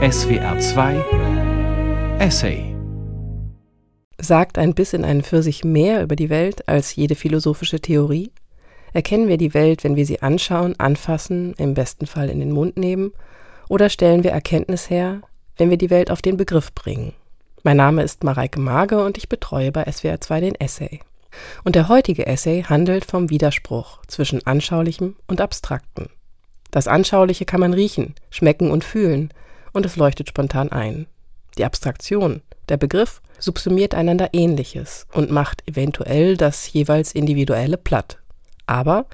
SWR 2 Essay Sagt ein Biss in einen Pfirsich mehr über die Welt als jede philosophische Theorie? Erkennen wir die Welt, wenn wir sie anschauen, anfassen, im besten Fall in den Mund nehmen? Oder stellen wir Erkenntnis her, wenn wir die Welt auf den Begriff bringen? Mein Name ist Mareike Mage und ich betreue bei SWR 2 den Essay. Und der heutige Essay handelt vom Widerspruch zwischen Anschaulichem und Abstrakten. Das Anschauliche kann man riechen, schmecken und fühlen, und es leuchtet spontan ein. Die Abstraktion, der Begriff, subsumiert einander Ähnliches und macht eventuell das jeweils Individuelle platt. Aber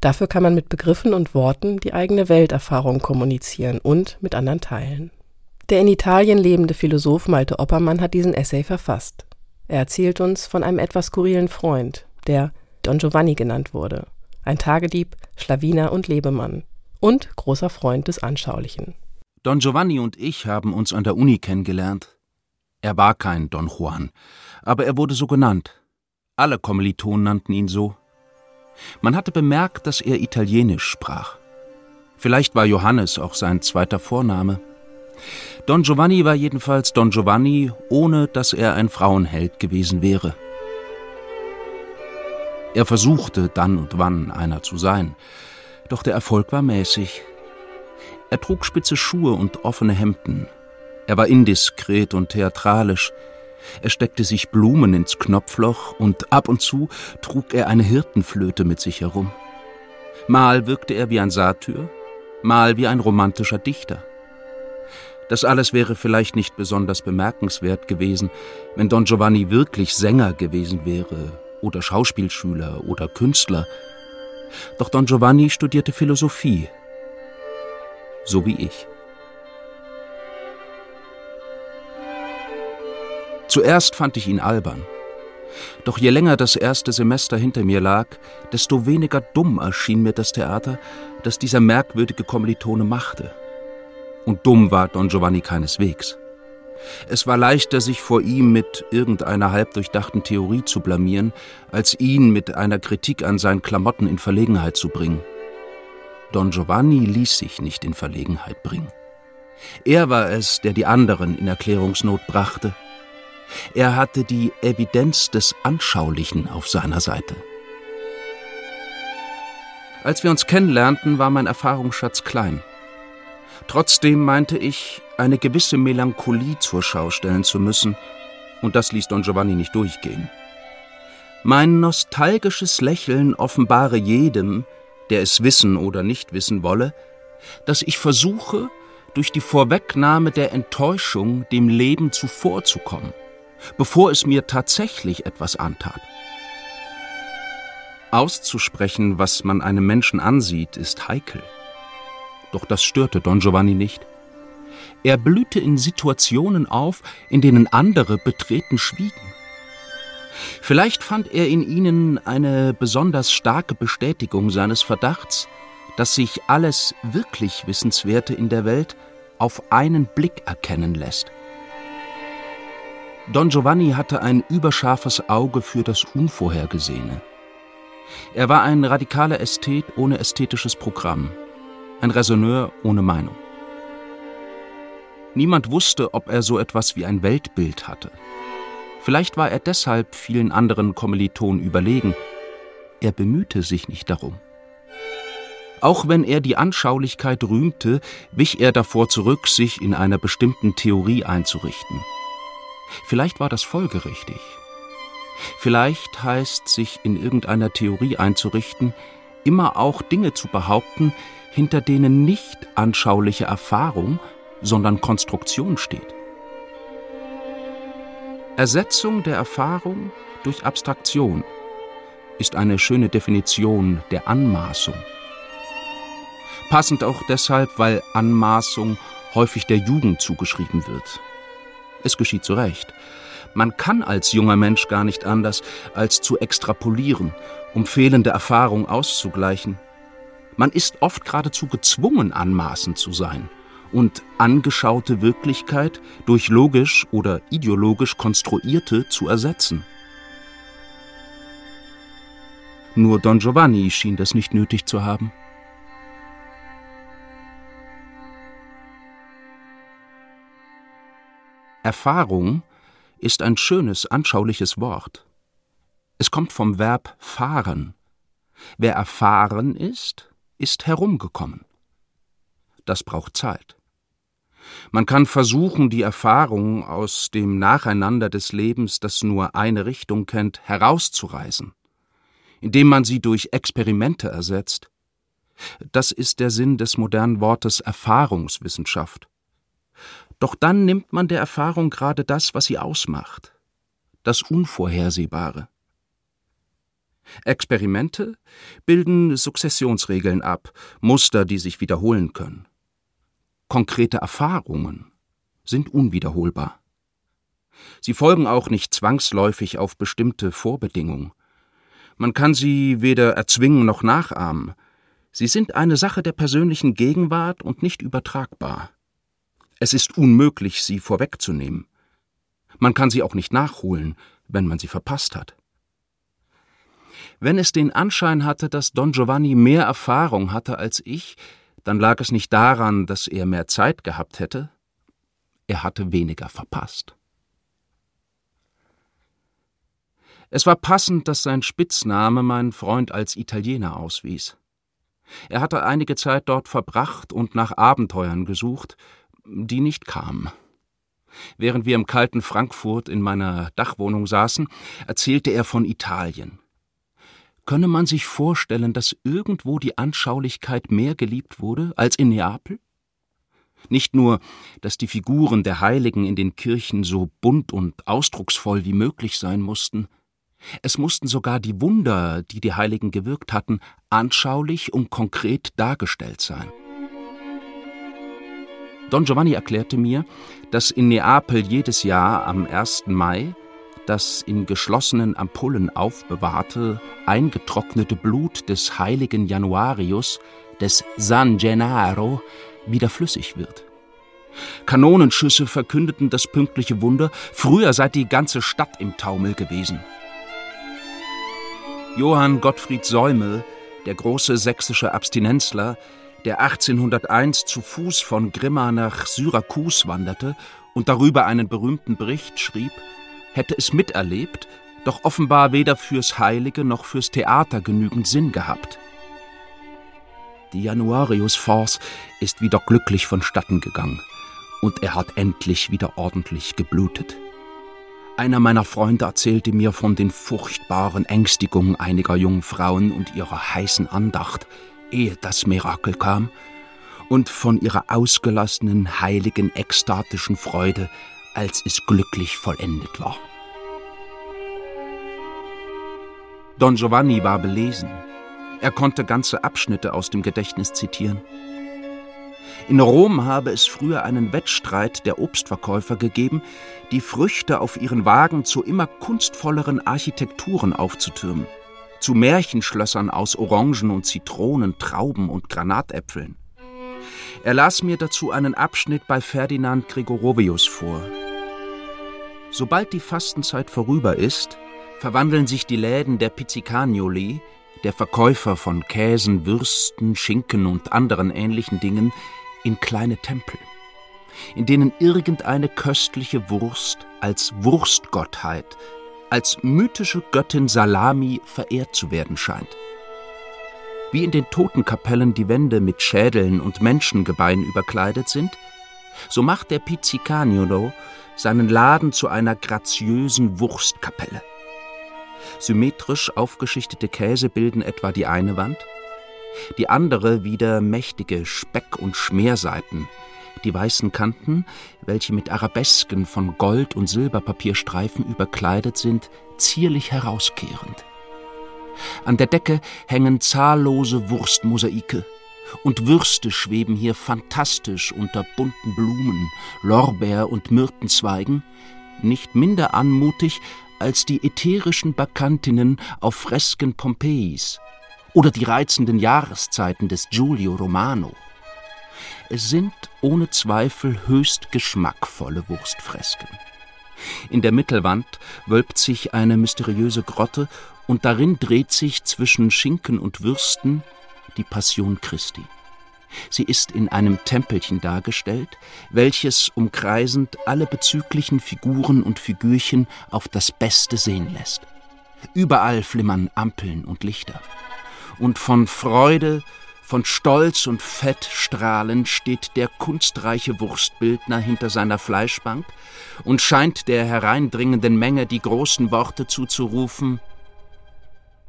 dafür kann man mit Begriffen und Worten die eigene Welterfahrung kommunizieren und mit anderen teilen. Der in Italien lebende Philosoph Malte Oppermann hat diesen Essay verfasst. Er erzählt uns von einem etwas skurrilen Freund, der Don Giovanni genannt wurde. Ein Tagedieb, Schlawiner und Lebemann. Und großer Freund des Anschaulichen. Don Giovanni und ich haben uns an der Uni kennengelernt. Er war kein Don Juan, aber er wurde so genannt. Alle Kommilitonen nannten ihn so. Man hatte bemerkt, dass er Italienisch sprach. Vielleicht war Johannes auch sein zweiter Vorname. Don Giovanni war jedenfalls Don Giovanni, ohne dass er ein Frauenheld gewesen wäre. Er versuchte dann und wann einer zu sein, doch der Erfolg war mäßig. Er trug spitze Schuhe und offene Hemden. Er war indiskret und theatralisch. Er steckte sich Blumen ins Knopfloch und ab und zu trug er eine Hirtenflöte mit sich herum. Mal wirkte er wie ein Satyr, mal wie ein romantischer Dichter. Das alles wäre vielleicht nicht besonders bemerkenswert gewesen, wenn Don Giovanni wirklich Sänger gewesen wäre oder Schauspielschüler oder Künstler. Doch Don Giovanni studierte Philosophie, so wie ich. Zuerst fand ich ihn albern. Doch je länger das erste Semester hinter mir lag, desto weniger dumm erschien mir das Theater, das dieser merkwürdige Kommilitone machte. Und dumm war Don Giovanni keineswegs. Es war leichter, sich vor ihm mit irgendeiner halbdurchdachten Theorie zu blamieren, als ihn mit einer Kritik an seinen Klamotten in Verlegenheit zu bringen. Don Giovanni ließ sich nicht in Verlegenheit bringen. Er war es, der die anderen in Erklärungsnot brachte. Er hatte die Evidenz des Anschaulichen auf seiner Seite. Als wir uns kennenlernten, war mein Erfahrungsschatz klein. Trotzdem meinte ich, eine gewisse Melancholie zur Schau stellen zu müssen, und das ließ Don Giovanni nicht durchgehen. Mein nostalgisches Lächeln offenbare jedem, der es wissen oder nicht wissen wolle, dass ich versuche, durch die Vorwegnahme der Enttäuschung dem Leben zuvorzukommen, bevor es mir tatsächlich etwas antat. Auszusprechen, was man einem Menschen ansieht, ist heikel. Doch das störte Don Giovanni nicht. Er blühte in Situationen auf, in denen andere betreten schwiegen. Vielleicht fand er in ihnen eine besonders starke Bestätigung seines Verdachts, dass sich alles wirklich Wissenswerte in der Welt auf einen Blick erkennen lässt. Don Giovanni hatte ein überscharfes Auge für das Unvorhergesehene. Er war ein radikaler Ästhet ohne ästhetisches Programm ein Raisonneur ohne Meinung. Niemand wusste, ob er so etwas wie ein Weltbild hatte. Vielleicht war er deshalb vielen anderen Kommilitonen überlegen. Er bemühte sich nicht darum. Auch wenn er die Anschaulichkeit rühmte, wich er davor zurück, sich in einer bestimmten Theorie einzurichten. Vielleicht war das folgerichtig. Vielleicht heißt sich in irgendeiner Theorie einzurichten, immer auch Dinge zu behaupten, hinter denen nicht anschauliche Erfahrung, sondern Konstruktion steht. Ersetzung der Erfahrung durch Abstraktion ist eine schöne Definition der Anmaßung. Passend auch deshalb, weil Anmaßung häufig der Jugend zugeschrieben wird. Es geschieht zu Recht. Man kann als junger Mensch gar nicht anders, als zu extrapolieren, um fehlende Erfahrung auszugleichen man ist oft geradezu gezwungen, anmaßend zu sein und angeschaute Wirklichkeit durch logisch oder ideologisch konstruierte zu ersetzen. Nur Don Giovanni schien das nicht nötig zu haben. Erfahrung ist ein schönes, anschauliches Wort. Es kommt vom Verb fahren. Wer erfahren ist, ist herumgekommen. Das braucht Zeit. Man kann versuchen, die Erfahrung aus dem Nacheinander des Lebens, das nur eine Richtung kennt, herauszureißen, indem man sie durch Experimente ersetzt. Das ist der Sinn des modernen Wortes Erfahrungswissenschaft. Doch dann nimmt man der Erfahrung gerade das, was sie ausmacht, das Unvorhersehbare. Experimente bilden Sukzessionsregeln ab, Muster, die sich wiederholen können. Konkrete Erfahrungen sind unwiederholbar. Sie folgen auch nicht zwangsläufig auf bestimmte Vorbedingungen. Man kann sie weder erzwingen noch nachahmen. Sie sind eine Sache der persönlichen Gegenwart und nicht übertragbar. Es ist unmöglich, sie vorwegzunehmen. Man kann sie auch nicht nachholen, wenn man sie verpasst hat. Wenn es den Anschein hatte, dass Don Giovanni mehr Erfahrung hatte als ich, dann lag es nicht daran, dass er mehr Zeit gehabt hätte, er hatte weniger verpasst. Es war passend, dass sein Spitzname meinen Freund als Italiener auswies. Er hatte einige Zeit dort verbracht und nach Abenteuern gesucht, die nicht kamen. Während wir im kalten Frankfurt in meiner Dachwohnung saßen, erzählte er von Italien. Könne man sich vorstellen, dass irgendwo die Anschaulichkeit mehr geliebt wurde als in Neapel? Nicht nur, dass die Figuren der Heiligen in den Kirchen so bunt und ausdrucksvoll wie möglich sein mussten, es mussten sogar die Wunder, die die Heiligen gewirkt hatten, anschaulich und konkret dargestellt sein. Don Giovanni erklärte mir, dass in Neapel jedes Jahr am 1. Mai das in geschlossenen Ampullen aufbewahrte, eingetrocknete Blut des heiligen Januarius, des San Gennaro, wieder flüssig wird. Kanonenschüsse verkündeten das pünktliche Wunder, früher sei die ganze Stadt im Taumel gewesen. Johann Gottfried Säumel, der große sächsische Abstinenzler, der 1801 zu Fuß von Grimma nach Syrakus wanderte und darüber einen berühmten Bericht schrieb, hätte es miterlebt, doch offenbar weder fürs Heilige noch fürs Theater genügend Sinn gehabt. Die Januarius-Force ist wieder glücklich vonstatten gegangen und er hat endlich wieder ordentlich geblutet. Einer meiner Freunde erzählte mir von den furchtbaren Ängstigungen einiger jungen Frauen und ihrer heißen Andacht, ehe das Mirakel kam, und von ihrer ausgelassenen, heiligen, ekstatischen Freude, als es glücklich vollendet war. Don Giovanni war belesen. Er konnte ganze Abschnitte aus dem Gedächtnis zitieren. In Rom habe es früher einen Wettstreit der Obstverkäufer gegeben, die Früchte auf ihren Wagen zu immer kunstvolleren Architekturen aufzutürmen, zu Märchenschlössern aus Orangen und Zitronen, Trauben und Granatäpfeln. Er las mir dazu einen Abschnitt bei Ferdinand Gregorovius vor. Sobald die Fastenzeit vorüber ist, verwandeln sich die Läden der Pizzicagnoli, der Verkäufer von Käsen, Würsten, Schinken und anderen ähnlichen Dingen, in kleine Tempel, in denen irgendeine köstliche Wurst als Wurstgottheit, als mythische Göttin Salami verehrt zu werden scheint. Wie in den Totenkapellen die Wände mit Schädeln und Menschengebeinen überkleidet sind, so macht der Pizzicagnolo seinen Laden zu einer graziösen Wurstkapelle. Symmetrisch aufgeschichtete Käse bilden etwa die eine Wand, die andere wieder mächtige Speck- und Schmeerseiten, die weißen Kanten, welche mit Arabesken von Gold- und Silberpapierstreifen überkleidet sind, zierlich herauskehrend. An der Decke hängen zahllose Wurstmosaike, und Würste schweben hier fantastisch unter bunten Blumen, Lorbeer- und Myrtenzweigen, nicht minder anmutig als die ätherischen Bacchantinnen auf Fresken Pompeis oder die reizenden Jahreszeiten des Giulio Romano. Es sind ohne Zweifel höchst geschmackvolle Wurstfresken. In der Mittelwand wölbt sich eine mysteriöse Grotte und darin dreht sich zwischen Schinken und Würsten die Passion Christi. Sie ist in einem Tempelchen dargestellt, welches umkreisend alle bezüglichen Figuren und Figürchen auf das Beste sehen lässt. Überall flimmern Ampeln und Lichter. Und von Freude, von Stolz und Fettstrahlen steht der kunstreiche Wurstbildner hinter seiner Fleischbank und scheint der hereindringenden Menge die großen Worte zuzurufen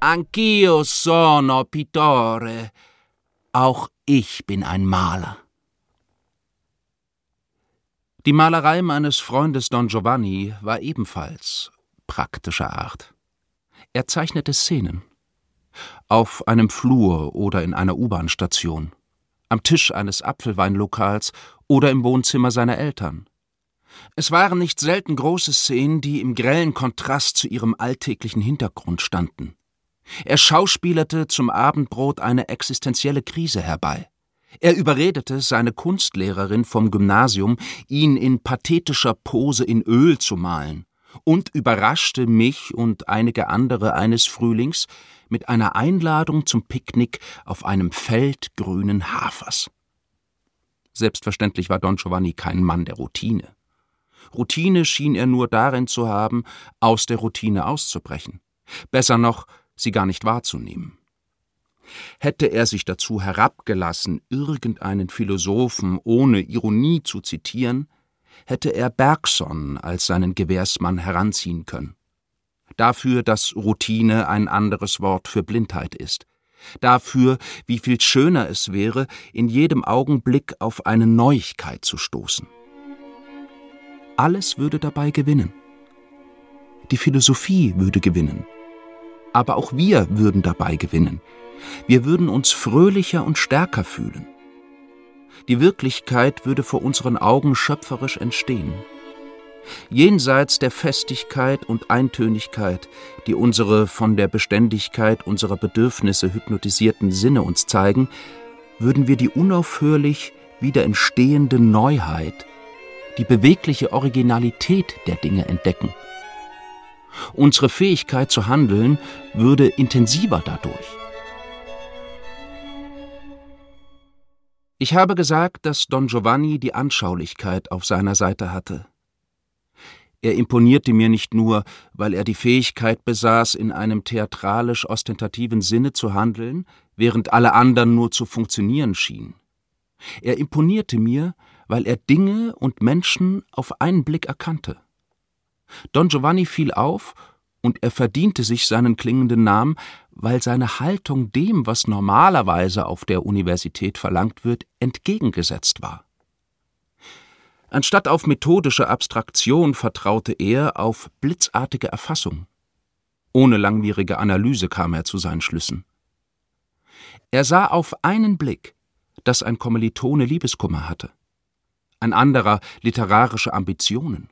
Anch'io sono pittore. Auch ich bin ein Maler. Die Malerei meines Freundes Don Giovanni war ebenfalls praktischer Art. Er zeichnete Szenen. Auf einem Flur oder in einer U-Bahn-Station, am Tisch eines Apfelweinlokals oder im Wohnzimmer seiner Eltern. Es waren nicht selten große Szenen, die im grellen Kontrast zu ihrem alltäglichen Hintergrund standen. Er schauspielerte zum Abendbrot eine existenzielle Krise herbei. Er überredete seine Kunstlehrerin vom Gymnasium, ihn in pathetischer Pose in Öl zu malen und überraschte mich und einige andere eines Frühlings mit einer Einladung zum Picknick auf einem Feld grünen Hafers. Selbstverständlich war Don Giovanni kein Mann der Routine. Routine schien er nur darin zu haben, aus der Routine auszubrechen. Besser noch, sie gar nicht wahrzunehmen. Hätte er sich dazu herabgelassen, irgendeinen Philosophen ohne Ironie zu zitieren, hätte er Bergson als seinen Gewährsmann heranziehen können. Dafür, dass Routine ein anderes Wort für Blindheit ist. Dafür, wie viel schöner es wäre, in jedem Augenblick auf eine Neuigkeit zu stoßen. Alles würde dabei gewinnen. Die Philosophie würde gewinnen. Aber auch wir würden dabei gewinnen. Wir würden uns fröhlicher und stärker fühlen. Die Wirklichkeit würde vor unseren Augen schöpferisch entstehen. Jenseits der Festigkeit und Eintönigkeit, die unsere von der Beständigkeit unserer Bedürfnisse hypnotisierten Sinne uns zeigen, würden wir die unaufhörlich wieder entstehende Neuheit, die bewegliche Originalität der Dinge entdecken. Unsere Fähigkeit zu handeln würde intensiver dadurch. Ich habe gesagt, dass Don Giovanni die Anschaulichkeit auf seiner Seite hatte. Er imponierte mir nicht nur, weil er die Fähigkeit besaß, in einem theatralisch ostentativen Sinne zu handeln, während alle anderen nur zu funktionieren schienen. Er imponierte mir, weil er Dinge und Menschen auf einen Blick erkannte. Don Giovanni fiel auf, und er verdiente sich seinen klingenden Namen, weil seine Haltung dem, was normalerweise auf der Universität verlangt wird, entgegengesetzt war. Anstatt auf methodische Abstraktion vertraute er auf blitzartige Erfassung. Ohne langwierige Analyse kam er zu seinen Schlüssen. Er sah auf einen Blick, dass ein Kommilitone Liebeskummer hatte, ein anderer literarische Ambitionen.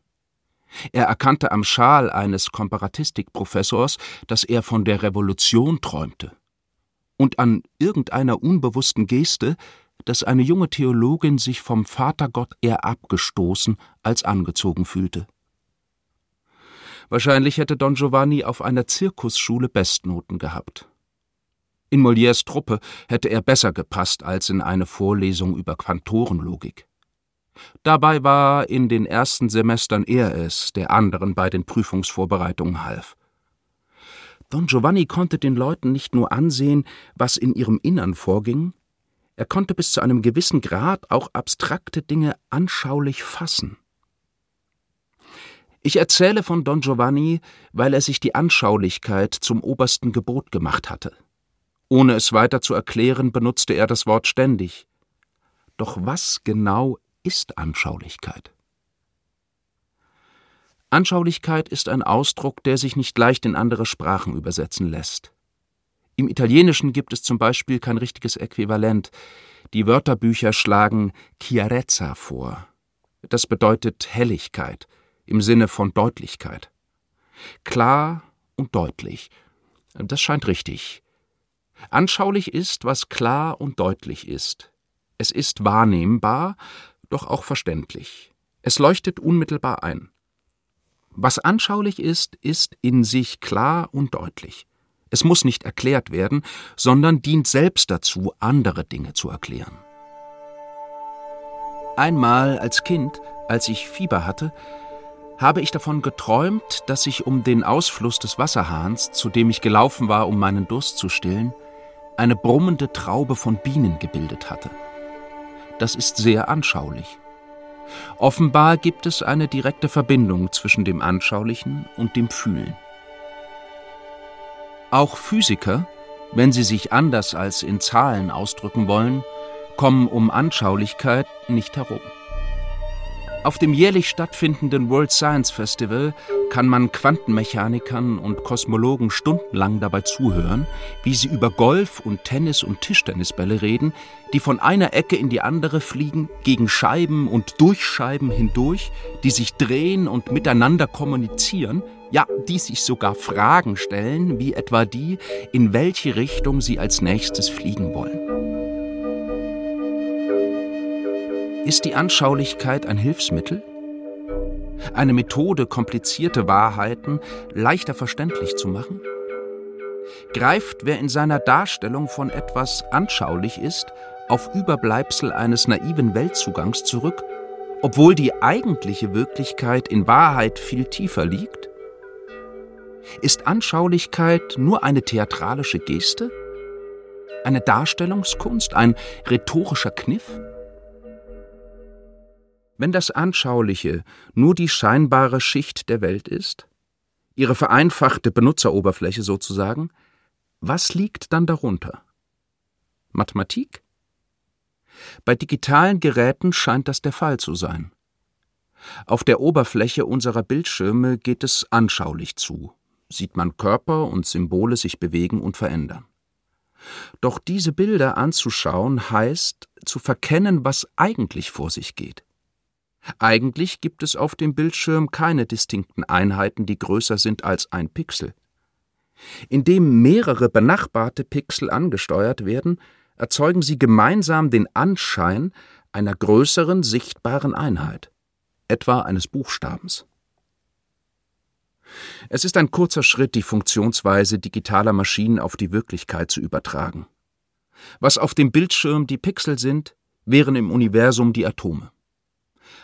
Er erkannte am Schal eines Komparatistikprofessors, dass er von der Revolution träumte. Und an irgendeiner unbewussten Geste, dass eine junge Theologin sich vom Vatergott eher abgestoßen als angezogen fühlte. Wahrscheinlich hätte Don Giovanni auf einer Zirkusschule Bestnoten gehabt. In Molières Truppe hätte er besser gepasst als in eine Vorlesung über Quantorenlogik. Dabei war in den ersten Semestern er es, der anderen bei den Prüfungsvorbereitungen half. Don Giovanni konnte den Leuten nicht nur ansehen, was in ihrem Innern vorging, er konnte bis zu einem gewissen Grad auch abstrakte Dinge anschaulich fassen. Ich erzähle von Don Giovanni, weil er sich die Anschaulichkeit zum obersten Gebot gemacht hatte. Ohne es weiter zu erklären, benutzte er das Wort ständig. Doch was genau ist Anschaulichkeit? Anschaulichkeit ist ein Ausdruck, der sich nicht leicht in andere Sprachen übersetzen lässt. Im Italienischen gibt es zum Beispiel kein richtiges Äquivalent. Die Wörterbücher schlagen Chiarezza vor. Das bedeutet Helligkeit im Sinne von Deutlichkeit. Klar und deutlich. Das scheint richtig. Anschaulich ist, was klar und deutlich ist. Es ist wahrnehmbar, doch auch verständlich. Es leuchtet unmittelbar ein. Was anschaulich ist, ist in sich klar und deutlich. Es muss nicht erklärt werden, sondern dient selbst dazu, andere Dinge zu erklären. Einmal als Kind, als ich Fieber hatte, habe ich davon geträumt, dass sich um den Ausfluss des Wasserhahns, zu dem ich gelaufen war, um meinen Durst zu stillen, eine brummende Traube von Bienen gebildet hatte. Das ist sehr anschaulich. Offenbar gibt es eine direkte Verbindung zwischen dem Anschaulichen und dem Fühlen. Auch Physiker, wenn sie sich anders als in Zahlen ausdrücken wollen, kommen um Anschaulichkeit nicht herum. Auf dem jährlich stattfindenden World Science Festival kann man Quantenmechanikern und Kosmologen stundenlang dabei zuhören, wie sie über Golf und Tennis und Tischtennisbälle reden, die von einer Ecke in die andere fliegen, gegen Scheiben und durch Scheiben hindurch, die sich drehen und miteinander kommunizieren, ja, die sich sogar Fragen stellen, wie etwa die, in welche Richtung sie als nächstes fliegen wollen. Ist die Anschaulichkeit ein Hilfsmittel? Eine Methode, komplizierte Wahrheiten leichter verständlich zu machen? Greift wer in seiner Darstellung von etwas anschaulich ist, auf Überbleibsel eines naiven Weltzugangs zurück, obwohl die eigentliche Wirklichkeit in Wahrheit viel tiefer liegt? Ist Anschaulichkeit nur eine theatralische Geste? Eine Darstellungskunst, ein rhetorischer Kniff? Wenn das Anschauliche nur die scheinbare Schicht der Welt ist, ihre vereinfachte Benutzeroberfläche sozusagen, was liegt dann darunter? Mathematik? Bei digitalen Geräten scheint das der Fall zu sein. Auf der Oberfläche unserer Bildschirme geht es anschaulich zu, sieht man Körper und Symbole sich bewegen und verändern. Doch diese Bilder anzuschauen heißt, zu verkennen, was eigentlich vor sich geht. Eigentlich gibt es auf dem Bildschirm keine distinkten Einheiten, die größer sind als ein Pixel. Indem mehrere benachbarte Pixel angesteuert werden, erzeugen sie gemeinsam den Anschein einer größeren sichtbaren Einheit, etwa eines Buchstabens. Es ist ein kurzer Schritt, die Funktionsweise digitaler Maschinen auf die Wirklichkeit zu übertragen. Was auf dem Bildschirm die Pixel sind, wären im Universum die Atome.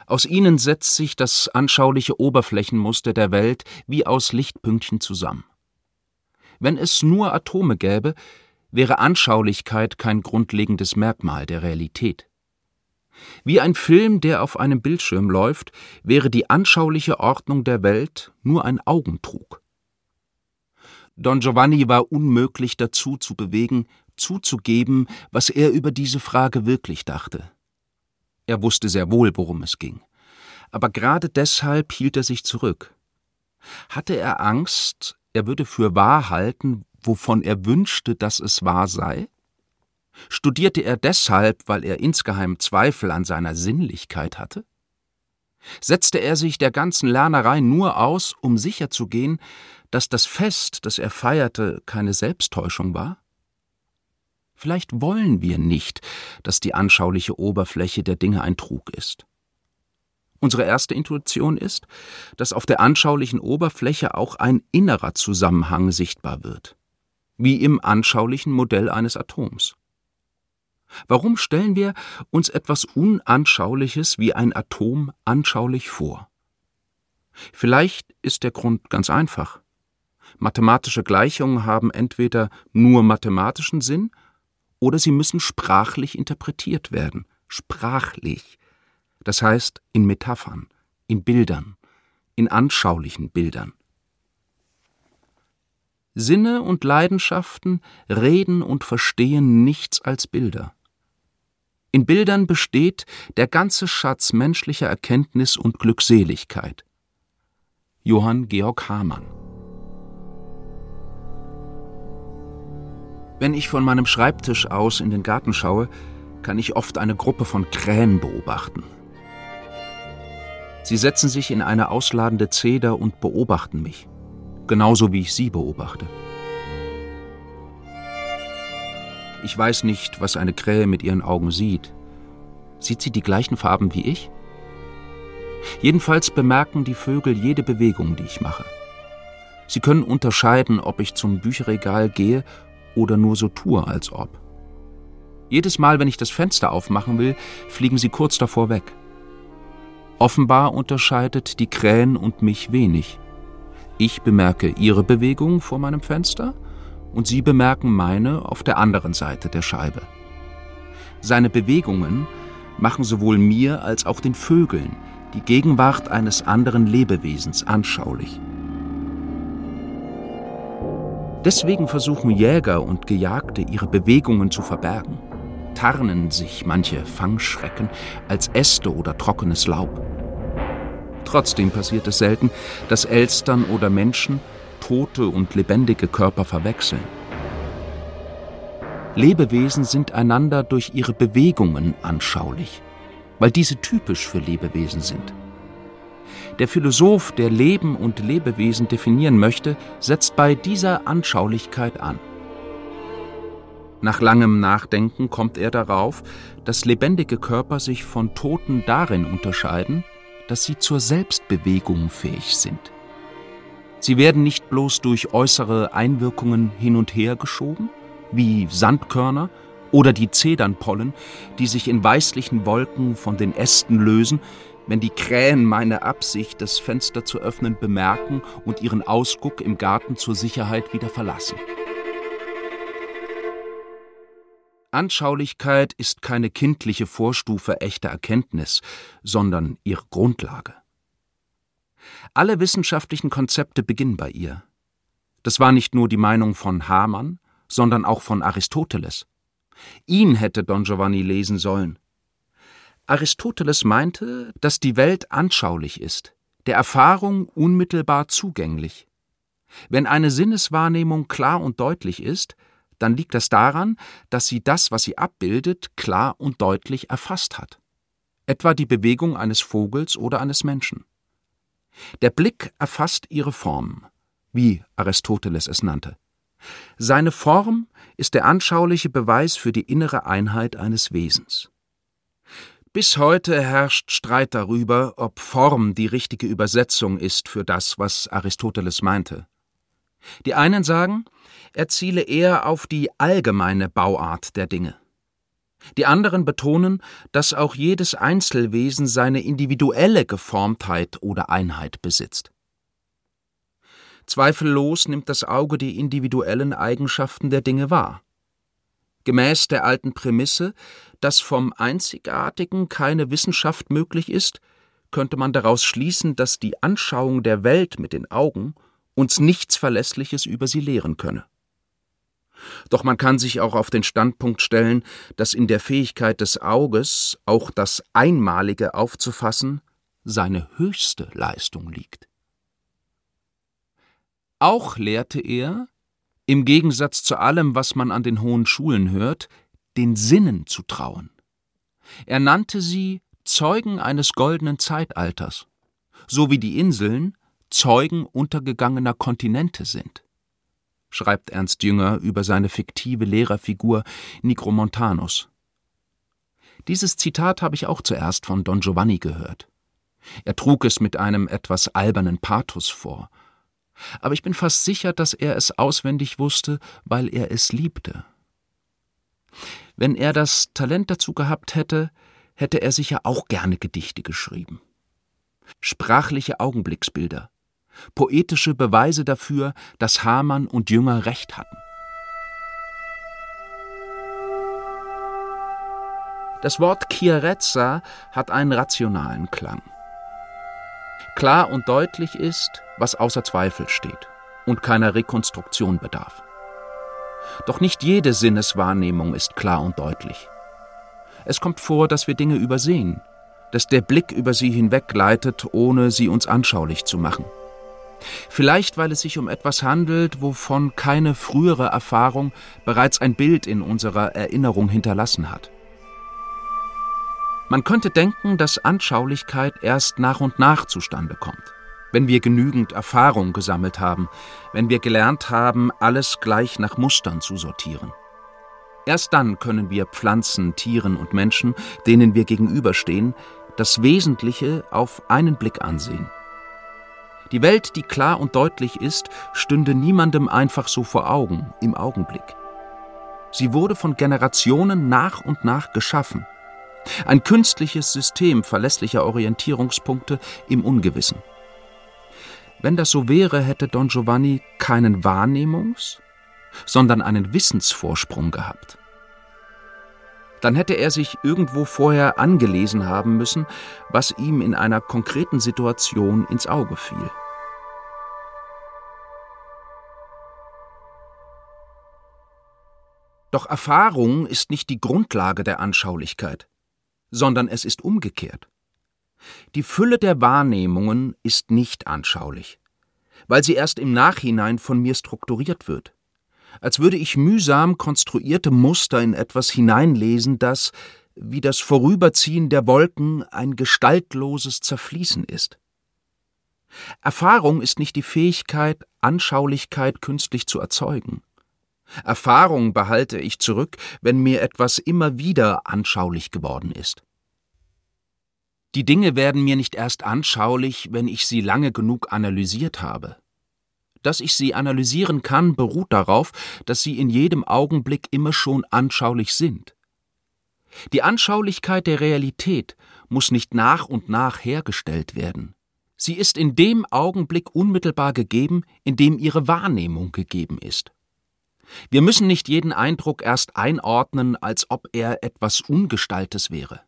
Aus ihnen setzt sich das anschauliche Oberflächenmuster der Welt wie aus Lichtpünktchen zusammen. Wenn es nur Atome gäbe, wäre Anschaulichkeit kein grundlegendes Merkmal der Realität. Wie ein Film, der auf einem Bildschirm läuft, wäre die anschauliche Ordnung der Welt nur ein Augentrug. Don Giovanni war unmöglich dazu zu bewegen, zuzugeben, was er über diese Frage wirklich dachte. Er wusste sehr wohl, worum es ging. Aber gerade deshalb hielt er sich zurück. Hatte er Angst, er würde für wahr halten, wovon er wünschte, dass es wahr sei? Studierte er deshalb, weil er insgeheim Zweifel an seiner Sinnlichkeit hatte? Setzte er sich der ganzen Lernerei nur aus, um sicherzugehen, dass das Fest, das er feierte, keine Selbsttäuschung war? Vielleicht wollen wir nicht, dass die anschauliche Oberfläche der Dinge ein Trug ist. Unsere erste Intuition ist, dass auf der anschaulichen Oberfläche auch ein innerer Zusammenhang sichtbar wird, wie im anschaulichen Modell eines Atoms. Warum stellen wir uns etwas Unanschauliches wie ein Atom anschaulich vor? Vielleicht ist der Grund ganz einfach. Mathematische Gleichungen haben entweder nur mathematischen Sinn oder sie müssen sprachlich interpretiert werden. Sprachlich. Das heißt in Metaphern, in Bildern, in anschaulichen Bildern. Sinne und Leidenschaften reden und verstehen nichts als Bilder. In Bildern besteht der ganze Schatz menschlicher Erkenntnis und Glückseligkeit. Johann Georg Hamann Wenn ich von meinem Schreibtisch aus in den Garten schaue, kann ich oft eine Gruppe von Krähen beobachten. Sie setzen sich in eine ausladende Zeder und beobachten mich, genauso wie ich sie beobachte. Ich weiß nicht, was eine Krähe mit ihren Augen sieht. Sieht sie die gleichen Farben wie ich? Jedenfalls bemerken die Vögel jede Bewegung, die ich mache. Sie können unterscheiden, ob ich zum Bücherregal gehe oder nur so tue, als ob. Jedes Mal, wenn ich das Fenster aufmachen will, fliegen sie kurz davor weg. Offenbar unterscheidet die Krähen und mich wenig. Ich bemerke ihre Bewegung vor meinem Fenster und sie bemerken meine auf der anderen Seite der Scheibe. Seine Bewegungen machen sowohl mir als auch den Vögeln die Gegenwart eines anderen Lebewesens anschaulich. Deswegen versuchen Jäger und Gejagte ihre Bewegungen zu verbergen, tarnen sich manche Fangschrecken als Äste oder trockenes Laub. Trotzdem passiert es selten, dass Elstern oder Menschen tote und lebendige Körper verwechseln. Lebewesen sind einander durch ihre Bewegungen anschaulich, weil diese typisch für Lebewesen sind. Der Philosoph, der Leben und Lebewesen definieren möchte, setzt bei dieser Anschaulichkeit an. Nach langem Nachdenken kommt er darauf, dass lebendige Körper sich von Toten darin unterscheiden, dass sie zur Selbstbewegung fähig sind. Sie werden nicht bloß durch äußere Einwirkungen hin und her geschoben, wie Sandkörner oder die Zedernpollen, die sich in weißlichen Wolken von den Ästen lösen, wenn die Krähen meine Absicht, das Fenster zu öffnen, bemerken und ihren Ausguck im Garten zur Sicherheit wieder verlassen. Anschaulichkeit ist keine kindliche Vorstufe echter Erkenntnis, sondern ihre Grundlage. Alle wissenschaftlichen Konzepte beginnen bei ihr. Das war nicht nur die Meinung von Hamann, sondern auch von Aristoteles. Ihn hätte Don Giovanni lesen sollen. Aristoteles meinte, dass die Welt anschaulich ist, der Erfahrung unmittelbar zugänglich. Wenn eine Sinneswahrnehmung klar und deutlich ist, dann liegt das daran, dass sie das, was sie abbildet, klar und deutlich erfasst hat. Etwa die Bewegung eines Vogels oder eines Menschen. Der Blick erfasst ihre Form, wie Aristoteles es nannte. Seine Form ist der anschauliche Beweis für die innere Einheit eines Wesens. Bis heute herrscht Streit darüber, ob Form die richtige Übersetzung ist für das, was Aristoteles meinte. Die einen sagen, er ziele eher auf die allgemeine Bauart der Dinge. Die anderen betonen, dass auch jedes Einzelwesen seine individuelle Geformtheit oder Einheit besitzt. Zweifellos nimmt das Auge die individuellen Eigenschaften der Dinge wahr. Gemäß der alten Prämisse, dass vom Einzigartigen keine Wissenschaft möglich ist, könnte man daraus schließen, dass die Anschauung der Welt mit den Augen uns nichts Verlässliches über sie lehren könne. Doch man kann sich auch auf den Standpunkt stellen, dass in der Fähigkeit des Auges, auch das Einmalige aufzufassen, seine höchste Leistung liegt. Auch lehrte er, im Gegensatz zu allem, was man an den hohen Schulen hört, den Sinnen zu trauen. Er nannte sie Zeugen eines goldenen Zeitalters, so wie die Inseln Zeugen untergegangener Kontinente sind schreibt Ernst Jünger über seine fiktive Lehrerfigur Nigromontanus. Dieses Zitat habe ich auch zuerst von Don Giovanni gehört. Er trug es mit einem etwas albernen Pathos vor. Aber ich bin fast sicher, dass er es auswendig wusste, weil er es liebte. Wenn er das Talent dazu gehabt hätte, hätte er sicher auch gerne Gedichte geschrieben. Sprachliche Augenblicksbilder, poetische Beweise dafür, dass Hamann und Jünger recht hatten. Das Wort Chiarezza hat einen rationalen Klang. Klar und deutlich ist, was außer Zweifel steht und keiner Rekonstruktion bedarf. Doch nicht jede Sinneswahrnehmung ist klar und deutlich. Es kommt vor, dass wir Dinge übersehen, dass der Blick über sie hinweggleitet, ohne sie uns anschaulich zu machen. Vielleicht weil es sich um etwas handelt, wovon keine frühere Erfahrung bereits ein Bild in unserer Erinnerung hinterlassen hat. Man könnte denken, dass Anschaulichkeit erst nach und nach zustande kommt, wenn wir genügend Erfahrung gesammelt haben, wenn wir gelernt haben, alles gleich nach Mustern zu sortieren. Erst dann können wir Pflanzen, Tieren und Menschen, denen wir gegenüberstehen, das Wesentliche auf einen Blick ansehen. Die Welt, die klar und deutlich ist, stünde niemandem einfach so vor Augen, im Augenblick. Sie wurde von Generationen nach und nach geschaffen, Ein künstliches System verlässlicher Orientierungspunkte im Ungewissen. Wenn das so wäre, hätte Don Giovanni keinen Wahrnehmungs-, sondern einen Wissensvorsprung gehabt. Dann hätte er sich irgendwo vorher angelesen haben müssen, was ihm in einer konkreten Situation ins Auge fiel. Doch Erfahrung ist nicht die Grundlage der Anschaulichkeit, sondern es ist umgekehrt. Die Fülle der Wahrnehmungen ist nicht anschaulich, weil sie erst im Nachhinein von mir strukturiert wird, als würde ich mühsam konstruierte Muster in etwas hineinlesen, das, wie das Vorüberziehen der Wolken, ein gestaltloses Zerfließen ist. Erfahrung ist nicht die Fähigkeit, Anschaulichkeit künstlich zu erzeugen. Erfahrung behalte ich zurück, wenn mir etwas immer wieder anschaulich geworden ist. Die Dinge werden mir nicht erst anschaulich, wenn ich sie lange genug analysiert habe. Dass ich sie analysieren kann, beruht darauf, dass sie in jedem Augenblick immer schon anschaulich sind. Die Anschaulichkeit der Realität muss nicht nach und nach hergestellt werden. Sie ist in dem Augenblick unmittelbar gegeben, in dem ihre Wahrnehmung gegeben ist. Wir müssen nicht jeden Eindruck erst einordnen, als ob er etwas Ungestaltes wäre.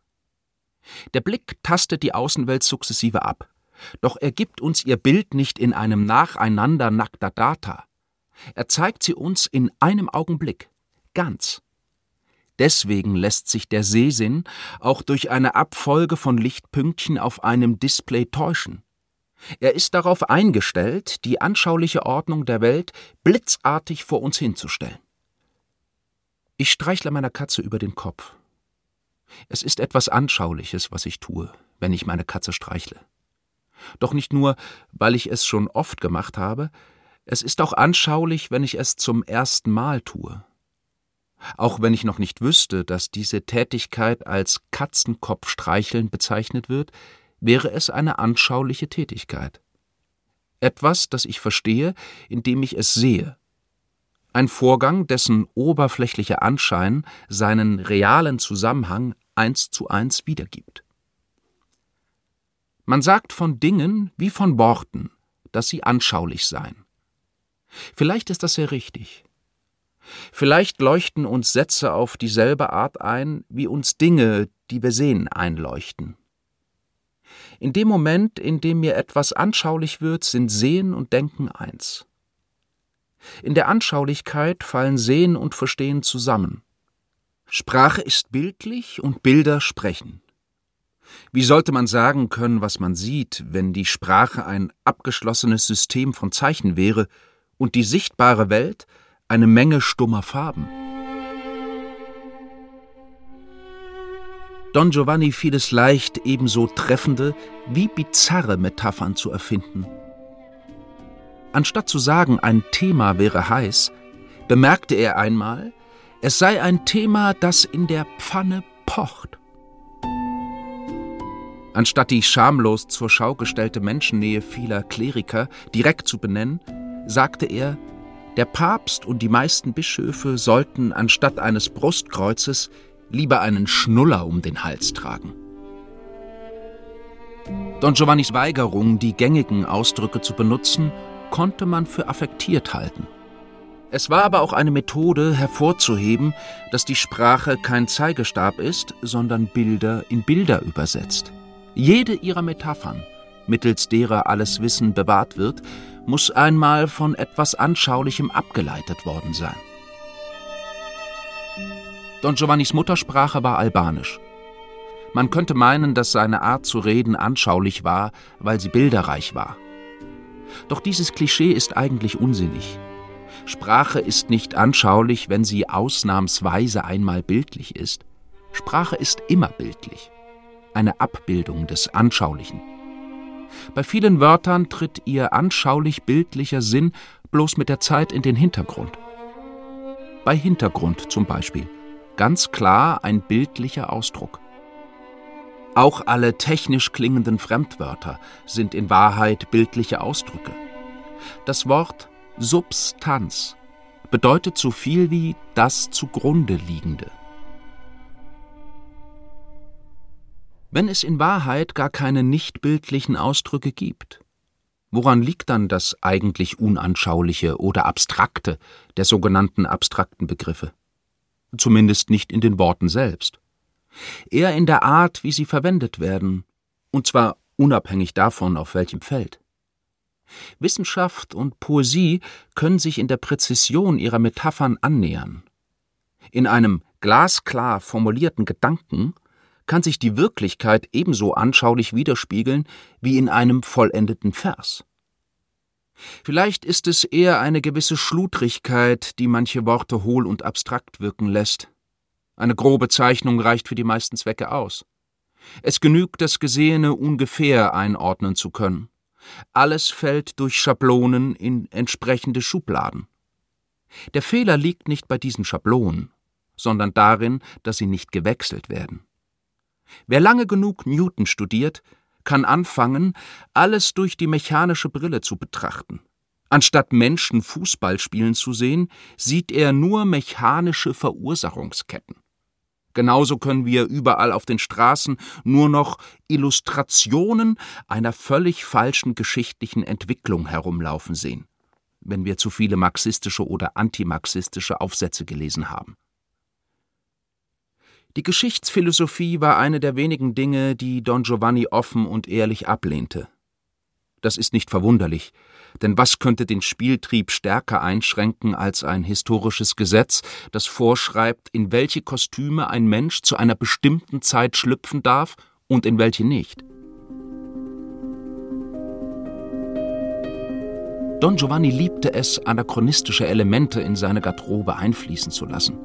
Der Blick tastet die Außenwelt sukzessive ab, doch er gibt uns ihr Bild nicht in einem Nacheinander nackter Data. Er zeigt sie uns in einem Augenblick, ganz. Deswegen lässt sich der Sehsinn auch durch eine Abfolge von Lichtpünktchen auf einem Display täuschen. Er ist darauf eingestellt, die anschauliche Ordnung der Welt blitzartig vor uns hinzustellen. Ich streichle meiner Katze über den Kopf. Es ist etwas Anschauliches, was ich tue, wenn ich meine Katze streichle. Doch nicht nur, weil ich es schon oft gemacht habe, es ist auch anschaulich, wenn ich es zum ersten Mal tue. Auch wenn ich noch nicht wüsste, dass diese Tätigkeit als Katzenkopfstreicheln bezeichnet wird, wäre es eine anschauliche Tätigkeit. Etwas, das ich verstehe, indem ich es sehe. Ein Vorgang, dessen oberflächlicher Anschein seinen realen Zusammenhang eins zu eins wiedergibt. Man sagt von Dingen wie von Worten, dass sie anschaulich seien. Vielleicht ist das sehr richtig. Vielleicht leuchten uns Sätze auf dieselbe Art ein, wie uns Dinge, die wir sehen, einleuchten. In dem Moment, in dem mir etwas anschaulich wird, sind Sehen und Denken eins. In der Anschaulichkeit fallen Sehen und Verstehen zusammen. Sprache ist bildlich und Bilder sprechen. Wie sollte man sagen können, was man sieht, wenn die Sprache ein abgeschlossenes System von Zeichen wäre und die sichtbare Welt eine Menge stummer Farben? Don Giovanni fiel es leicht, ebenso treffende wie bizarre Metaphern zu erfinden. Anstatt zu sagen, ein Thema wäre heiß, bemerkte er einmal, es sei ein Thema, das in der Pfanne pocht. Anstatt die schamlos zur Schau gestellte Menschennähe vieler Kleriker direkt zu benennen, sagte er, der Papst und die meisten Bischöfe sollten anstatt eines Brustkreuzes lieber einen Schnuller um den Hals tragen. Don Giovannis Weigerung, die gängigen Ausdrücke zu benutzen, konnte man für affektiert halten. Es war aber auch eine Methode hervorzuheben, dass die Sprache kein Zeigestab ist, sondern Bilder in Bilder übersetzt. Jede ihrer Metaphern, mittels derer alles Wissen bewahrt wird, muss einmal von etwas Anschaulichem abgeleitet worden sein. Don Giovannis Muttersprache war Albanisch. Man könnte meinen, dass seine Art zu reden anschaulich war, weil sie bilderreich war. Doch dieses Klischee ist eigentlich unsinnig. Sprache ist nicht anschaulich, wenn sie ausnahmsweise einmal bildlich ist. Sprache ist immer bildlich. Eine Abbildung des Anschaulichen. Bei vielen Wörtern tritt ihr anschaulich bildlicher Sinn bloß mit der Zeit in den Hintergrund. Bei Hintergrund zum Beispiel ganz klar ein bildlicher Ausdruck. Auch alle technisch klingenden Fremdwörter sind in Wahrheit bildliche Ausdrücke. Das Wort Substanz bedeutet so viel wie das zugrunde liegende. wenn es in Wahrheit gar keine nichtbildlichen Ausdrücke gibt? Woran liegt dann das eigentlich Unanschauliche oder Abstrakte der sogenannten abstrakten Begriffe? Zumindest nicht in den Worten selbst. Eher in der Art, wie sie verwendet werden, und zwar unabhängig davon, auf welchem Feld. Wissenschaft und Poesie können sich in der Präzision ihrer Metaphern annähern. In einem glasklar formulierten Gedanken kann sich die Wirklichkeit ebenso anschaulich widerspiegeln wie in einem vollendeten Vers. Vielleicht ist es eher eine gewisse Schludrigkeit, die manche Worte hohl und abstrakt wirken lässt. Eine grobe Zeichnung reicht für die meisten Zwecke aus. Es genügt, das Gesehene ungefähr einordnen zu können. Alles fällt durch Schablonen in entsprechende Schubladen. Der Fehler liegt nicht bei diesen Schablonen, sondern darin, dass sie nicht gewechselt werden. Wer lange genug Newton studiert, kann anfangen, alles durch die mechanische Brille zu betrachten. Anstatt Menschen Fußball spielen zu sehen, sieht er nur mechanische Verursachungsketten. Genauso können wir überall auf den Straßen nur noch Illustrationen einer völlig falschen geschichtlichen Entwicklung herumlaufen sehen, wenn wir zu viele marxistische oder antimarxistische Aufsätze gelesen haben. Die Geschichtsphilosophie war eine der wenigen Dinge, die Don Giovanni offen und ehrlich ablehnte. Das ist nicht verwunderlich, denn was könnte den Spieltrieb stärker einschränken als ein historisches Gesetz, das vorschreibt, in welche Kostüme ein Mensch zu einer bestimmten Zeit schlüpfen darf und in welche nicht? Don Giovanni liebte es, anachronistische Elemente in seine Garderobe einfließen zu lassen.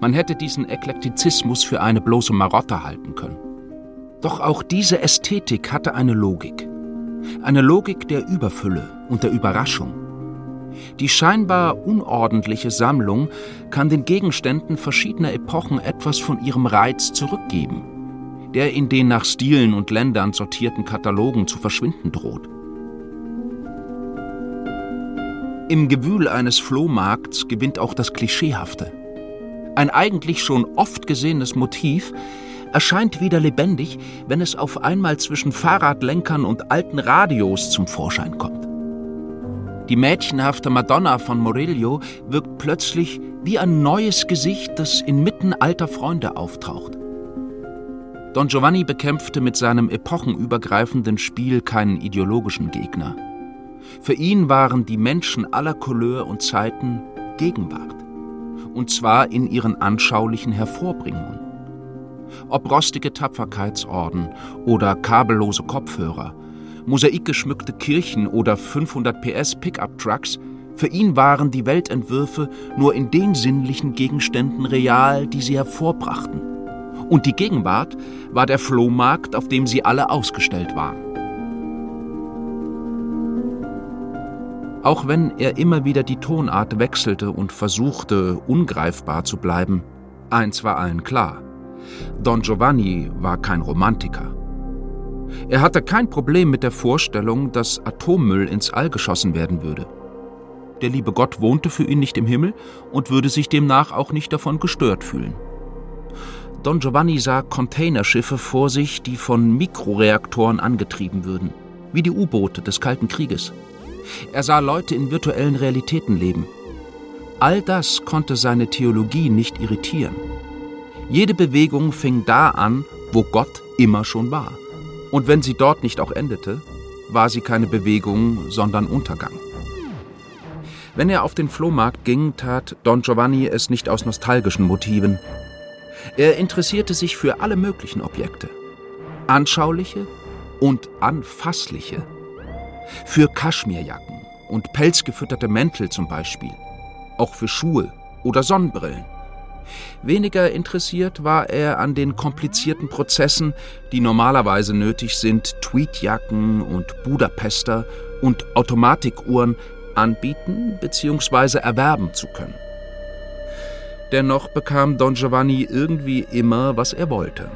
Man hätte diesen Eklektizismus für eine bloße Marotte halten können. Doch auch diese Ästhetik hatte eine Logik. Eine Logik der Überfülle und der Überraschung. Die scheinbar unordentliche Sammlung kann den Gegenständen verschiedener Epochen etwas von ihrem Reiz zurückgeben, der in den nach Stilen und Ländern sortierten Katalogen zu verschwinden droht. Im Gewühl eines Flohmarkts gewinnt auch das Klischeehafte. Ein eigentlich schon oft gesehenes Motiv erscheint wieder lebendig, wenn es auf einmal zwischen Fahrradlenkern und alten Radios zum Vorschein kommt. Die mädchenhafte Madonna von Murillo wirkt plötzlich wie ein neues Gesicht, das inmitten alter Freunde auftaucht. Don Giovanni bekämpfte mit seinem epochenübergreifenden Spiel keinen ideologischen Gegner. Für ihn waren die Menschen aller Couleur und Zeiten Gegenwart und zwar in ihren anschaulichen Hervorbringungen. Ob rostige Tapferkeitsorden oder kabellose Kopfhörer, mosaikgeschmückte Kirchen oder 500 PS Pickup-Trucks, für ihn waren die Weltentwürfe nur in den sinnlichen Gegenständen real, die sie hervorbrachten. Und die Gegenwart war der Flohmarkt, auf dem sie alle ausgestellt waren. Auch wenn er immer wieder die Tonart wechselte und versuchte, ungreifbar zu bleiben, eins war allen klar. Don Giovanni war kein Romantiker. Er hatte kein Problem mit der Vorstellung, dass Atommüll ins All geschossen werden würde. Der liebe Gott wohnte für ihn nicht im Himmel und würde sich demnach auch nicht davon gestört fühlen. Don Giovanni sah Containerschiffe vor sich, die von Mikroreaktoren angetrieben würden, wie die U-Boote des Kalten Krieges. Er sah Leute in virtuellen Realitäten leben. All das konnte seine Theologie nicht irritieren. Jede Bewegung fing da an, wo Gott immer schon war. Und wenn sie dort nicht auch endete, war sie keine Bewegung, sondern Untergang. Wenn er auf den Flohmarkt ging, tat Don Giovanni es nicht aus nostalgischen Motiven. Er interessierte sich für alle möglichen Objekte. Anschauliche und anfassliche für Kaschmirjacken und pelzgefütterte Mäntel zum Beispiel. Auch für Schuhe oder Sonnenbrillen. Weniger interessiert war er an den komplizierten Prozessen, die normalerweise nötig sind, Tweetjacken und Budapester und Automatikuhren anbieten bzw. erwerben zu können. Dennoch bekam Don Giovanni irgendwie immer, was er wollte.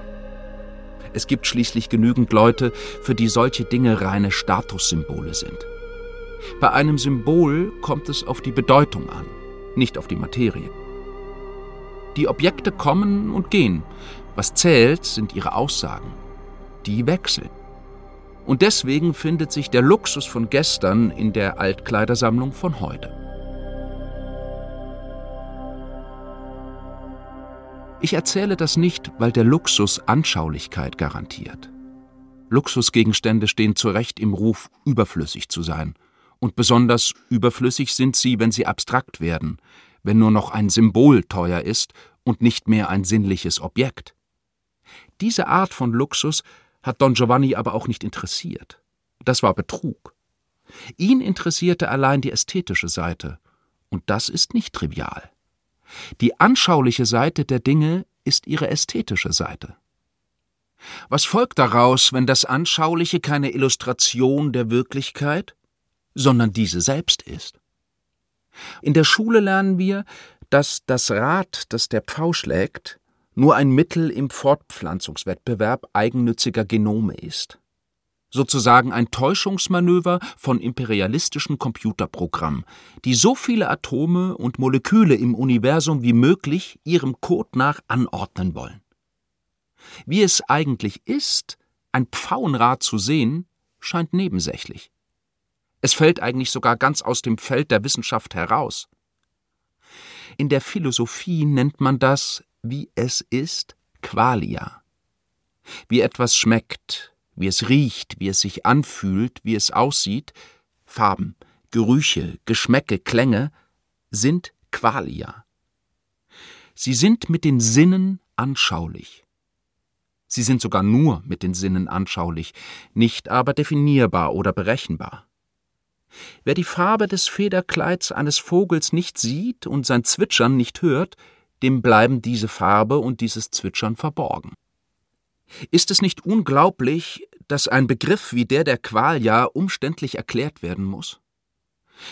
Es gibt schließlich genügend Leute, für die solche Dinge reine Statussymbole sind. Bei einem Symbol kommt es auf die Bedeutung an, nicht auf die Materie. Die Objekte kommen und gehen, Was zählt, sind ihre Aussagen. Die wechseln. Und deswegen findet sich der Luxus von gestern in der Altkleidersammlung von heute. Ich erzähle das nicht, weil der Luxus Anschaulichkeit garantiert. Luxusgegenstände stehen zu Recht im Ruf, überflüssig zu sein. Und besonders überflüssig sind sie, wenn sie abstrakt werden, wenn nur noch ein Symbol teuer ist und nicht mehr ein sinnliches Objekt. Diese Art von Luxus hat Don Giovanni aber auch nicht interessiert. Das war Betrug. Ihn interessierte allein die ästhetische Seite, und das ist nicht trivial. Die anschauliche Seite der Dinge ist ihre ästhetische Seite. Was folgt daraus, wenn das Anschauliche keine Illustration der Wirklichkeit, sondern diese selbst ist? In der Schule lernen wir, dass das Rad, das der Pfau schlägt, nur ein Mittel im Fortpflanzungswettbewerb eigennütziger Genome ist. Sozusagen ein Täuschungsmanöver von imperialistischen Computerprogrammen, die so viele Atome und Moleküle im Universum wie möglich ihrem Code nach anordnen wollen. Wie es eigentlich ist, ein Pfauenrad zu sehen, scheint nebensächlich. Es fällt eigentlich sogar ganz aus dem Feld der Wissenschaft heraus. In der Philosophie nennt man das wie es ist, Qualia. Wie etwas schmeckt, wie es riecht, wie es sich anfühlt, wie es aussieht, Farben, Gerüche, Geschmäcke, Klänge sind Qualia. Sie sind mit den Sinnen anschaulich. Sie sind sogar nur mit den Sinnen anschaulich, nicht aber definierbar oder berechenbar. Wer die Farbe des Federkleids eines Vogels nicht sieht und sein Zwitschern nicht hört, dem bleiben diese Farbe und dieses Zwitschern verborgen. Ist es nicht unglaublich, dass ein Begriff wie der der Qualia umständlich erklärt werden muss?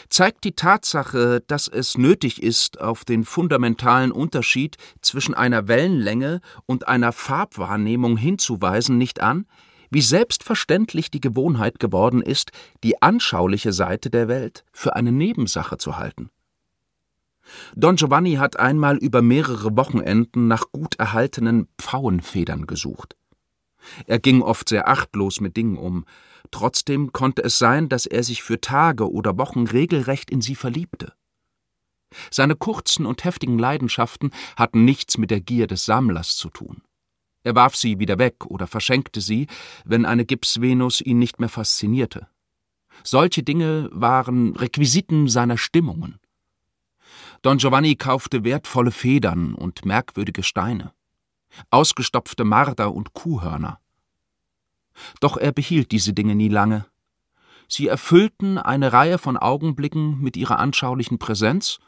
Zeigt die Tatsache, dass es nötig ist, auf den fundamentalen Unterschied zwischen einer Wellenlänge und einer Farbwahrnehmung hinzuweisen, nicht an, wie selbstverständlich die Gewohnheit geworden ist, die anschauliche Seite der Welt für eine Nebensache zu halten. Don Giovanni hat einmal über mehrere Wochenenden nach gut erhaltenen Pfauenfedern gesucht. Er ging oft sehr achtlos mit Dingen um, trotzdem konnte es sein, dass er sich für Tage oder Wochen regelrecht in sie verliebte. Seine kurzen und heftigen Leidenschaften hatten nichts mit der Gier des Sammlers zu tun. Er warf sie wieder weg oder verschenkte sie, wenn eine Gipsvenus ihn nicht mehr faszinierte. Solche Dinge waren Requisiten seiner Stimmungen. Don Giovanni kaufte wertvolle Federn und merkwürdige Steine, ausgestopfte Marder und Kuhhörner. Doch er behielt diese Dinge nie lange. Sie erfüllten eine Reihe von Augenblicken mit ihrer anschaulichen Präsenz,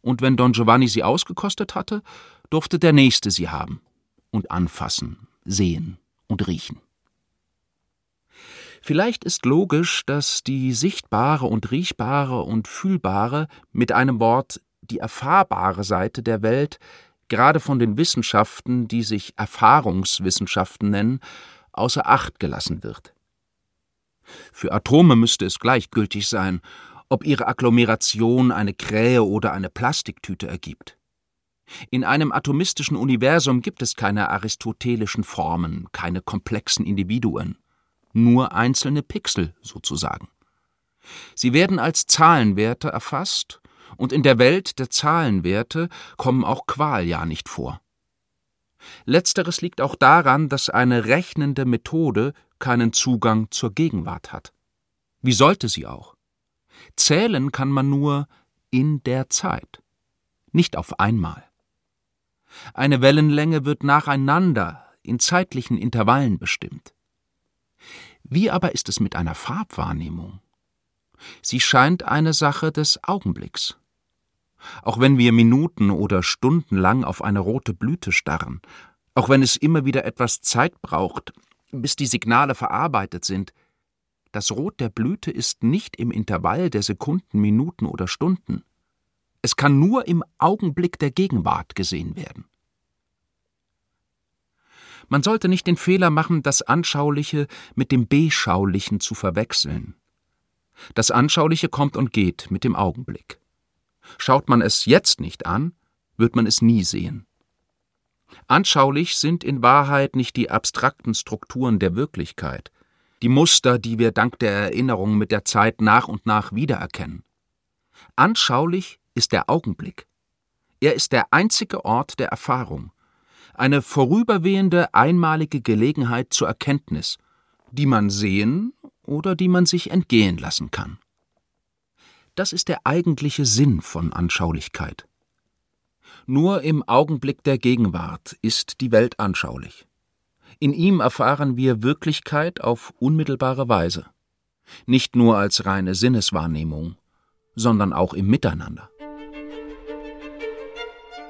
und wenn Don Giovanni sie ausgekostet hatte, durfte der Nächste sie haben und anfassen, sehen und riechen. Vielleicht ist logisch, dass die sichtbare und riechbare und fühlbare mit einem Wort die erfahrbare Seite der Welt, gerade von den Wissenschaften, die sich Erfahrungswissenschaften nennen, außer Acht gelassen wird. Für Atome müsste es gleichgültig sein, ob ihre Agglomeration eine Krähe oder eine Plastiktüte ergibt. In einem atomistischen Universum gibt es keine aristotelischen Formen, keine komplexen Individuen, nur einzelne Pixel sozusagen. Sie werden als Zahlenwerte erfasst und in der Welt der Zahlenwerte kommen auch Qualia nicht vor. Letzteres liegt auch daran, dass eine rechnende Methode keinen Zugang zur Gegenwart hat. Wie sollte sie auch? Zählen kann man nur in der Zeit, nicht auf einmal. Eine Wellenlänge wird nacheinander in zeitlichen Intervallen bestimmt. Wie aber ist es mit einer Farbwahrnehmung? Sie scheint eine Sache des Augenblicks. Auch wenn wir Minuten oder Stunden lang auf eine rote Blüte starren, auch wenn es immer wieder etwas Zeit braucht, bis die Signale verarbeitet sind, das Rot der Blüte ist nicht im Intervall der Sekunden, Minuten oder Stunden. Es kann nur im Augenblick der Gegenwart gesehen werden. Man sollte nicht den Fehler machen, das Anschauliche mit dem Beschaulichen zu verwechseln. Das Anschauliche kommt und geht mit dem Augenblick. Schaut man es jetzt nicht an, wird man es nie sehen. Anschaulich sind in Wahrheit nicht die abstrakten Strukturen der Wirklichkeit, die Muster, die wir dank der Erinnerung mit der Zeit nach und nach wiedererkennen. Anschaulich ist der Augenblick. Er ist der einzige Ort der Erfahrung, eine vorüberwehende, einmalige Gelegenheit zur Erkenntnis, die man sehen oder die man sich entgehen lassen kann. Das ist der eigentliche Sinn von Anschaulichkeit. Nur im Augenblick der Gegenwart ist die Welt anschaulich. In ihm erfahren wir Wirklichkeit auf unmittelbare Weise, nicht nur als reine Sinneswahrnehmung, sondern auch im Miteinander.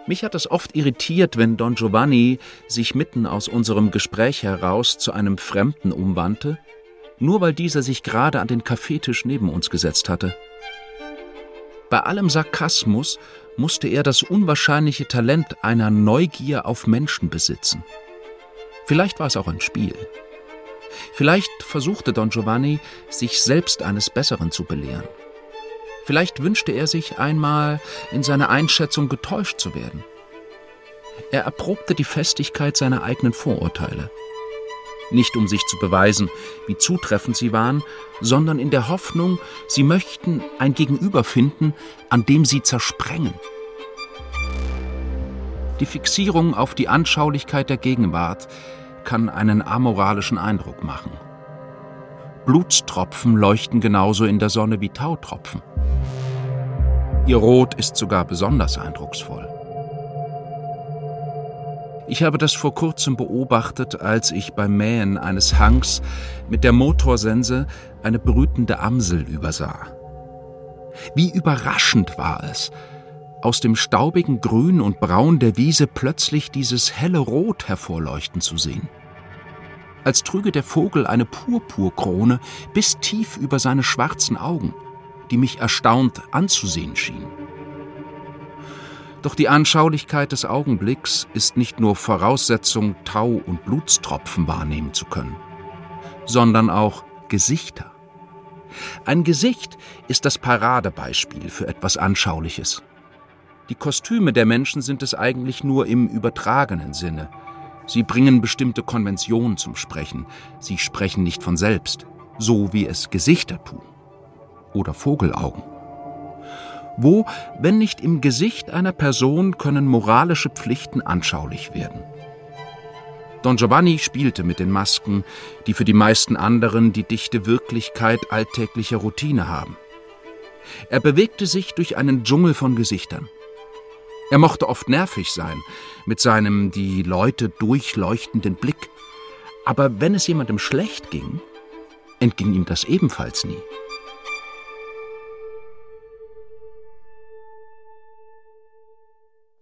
Mich hat es oft irritiert, wenn Don Giovanni sich mitten aus unserem Gespräch heraus zu einem Fremden umwandte, nur weil dieser sich gerade an den Kaffeetisch neben uns gesetzt hatte. Bei allem Sarkasmus musste er das unwahrscheinliche Talent einer Neugier auf Menschen besitzen. Vielleicht war es auch ein Spiel. Vielleicht versuchte Don Giovanni, sich selbst eines Besseren zu belehren. Vielleicht wünschte er sich einmal in seiner Einschätzung getäuscht zu werden. Er erprobte die Festigkeit seiner eigenen Vorurteile. Nicht um sich zu beweisen, wie zutreffend sie waren, sondern in der Hoffnung, sie möchten ein Gegenüber finden, an dem sie zersprengen. Die Fixierung auf die Anschaulichkeit der Gegenwart kann einen amoralischen Eindruck machen. Blutstropfen leuchten genauso in der Sonne wie Tautropfen. Ihr Rot ist sogar besonders eindrucksvoll. Ich habe das vor kurzem beobachtet, als ich beim Mähen eines Hangs mit der Motorsense eine brütende Amsel übersah. Wie überraschend war es, aus dem staubigen Grün und Braun der Wiese plötzlich dieses helle Rot hervorleuchten zu sehen. Als trüge der Vogel eine Purpurkrone bis tief über seine schwarzen Augen, die mich erstaunt anzusehen schienen. Doch die Anschaulichkeit des Augenblicks ist nicht nur Voraussetzung, Tau und Blutstropfen wahrnehmen zu können, sondern auch Gesichter. Ein Gesicht ist das Paradebeispiel für etwas Anschauliches. Die Kostüme der Menschen sind es eigentlich nur im übertragenen Sinne. Sie bringen bestimmte Konventionen zum Sprechen. Sie sprechen nicht von selbst, so wie es Gesichter tun. Oder Vogelaugen. Wo, wenn nicht im Gesicht einer Person, können moralische Pflichten anschaulich werden? Don Giovanni spielte mit den Masken, die für die meisten anderen die dichte Wirklichkeit alltäglicher Routine haben. Er bewegte sich durch einen Dschungel von Gesichtern. Er mochte oft nervig sein, mit seinem die Leute durchleuchtenden Blick. Aber wenn es jemandem schlecht ging, entging ihm das ebenfalls nie.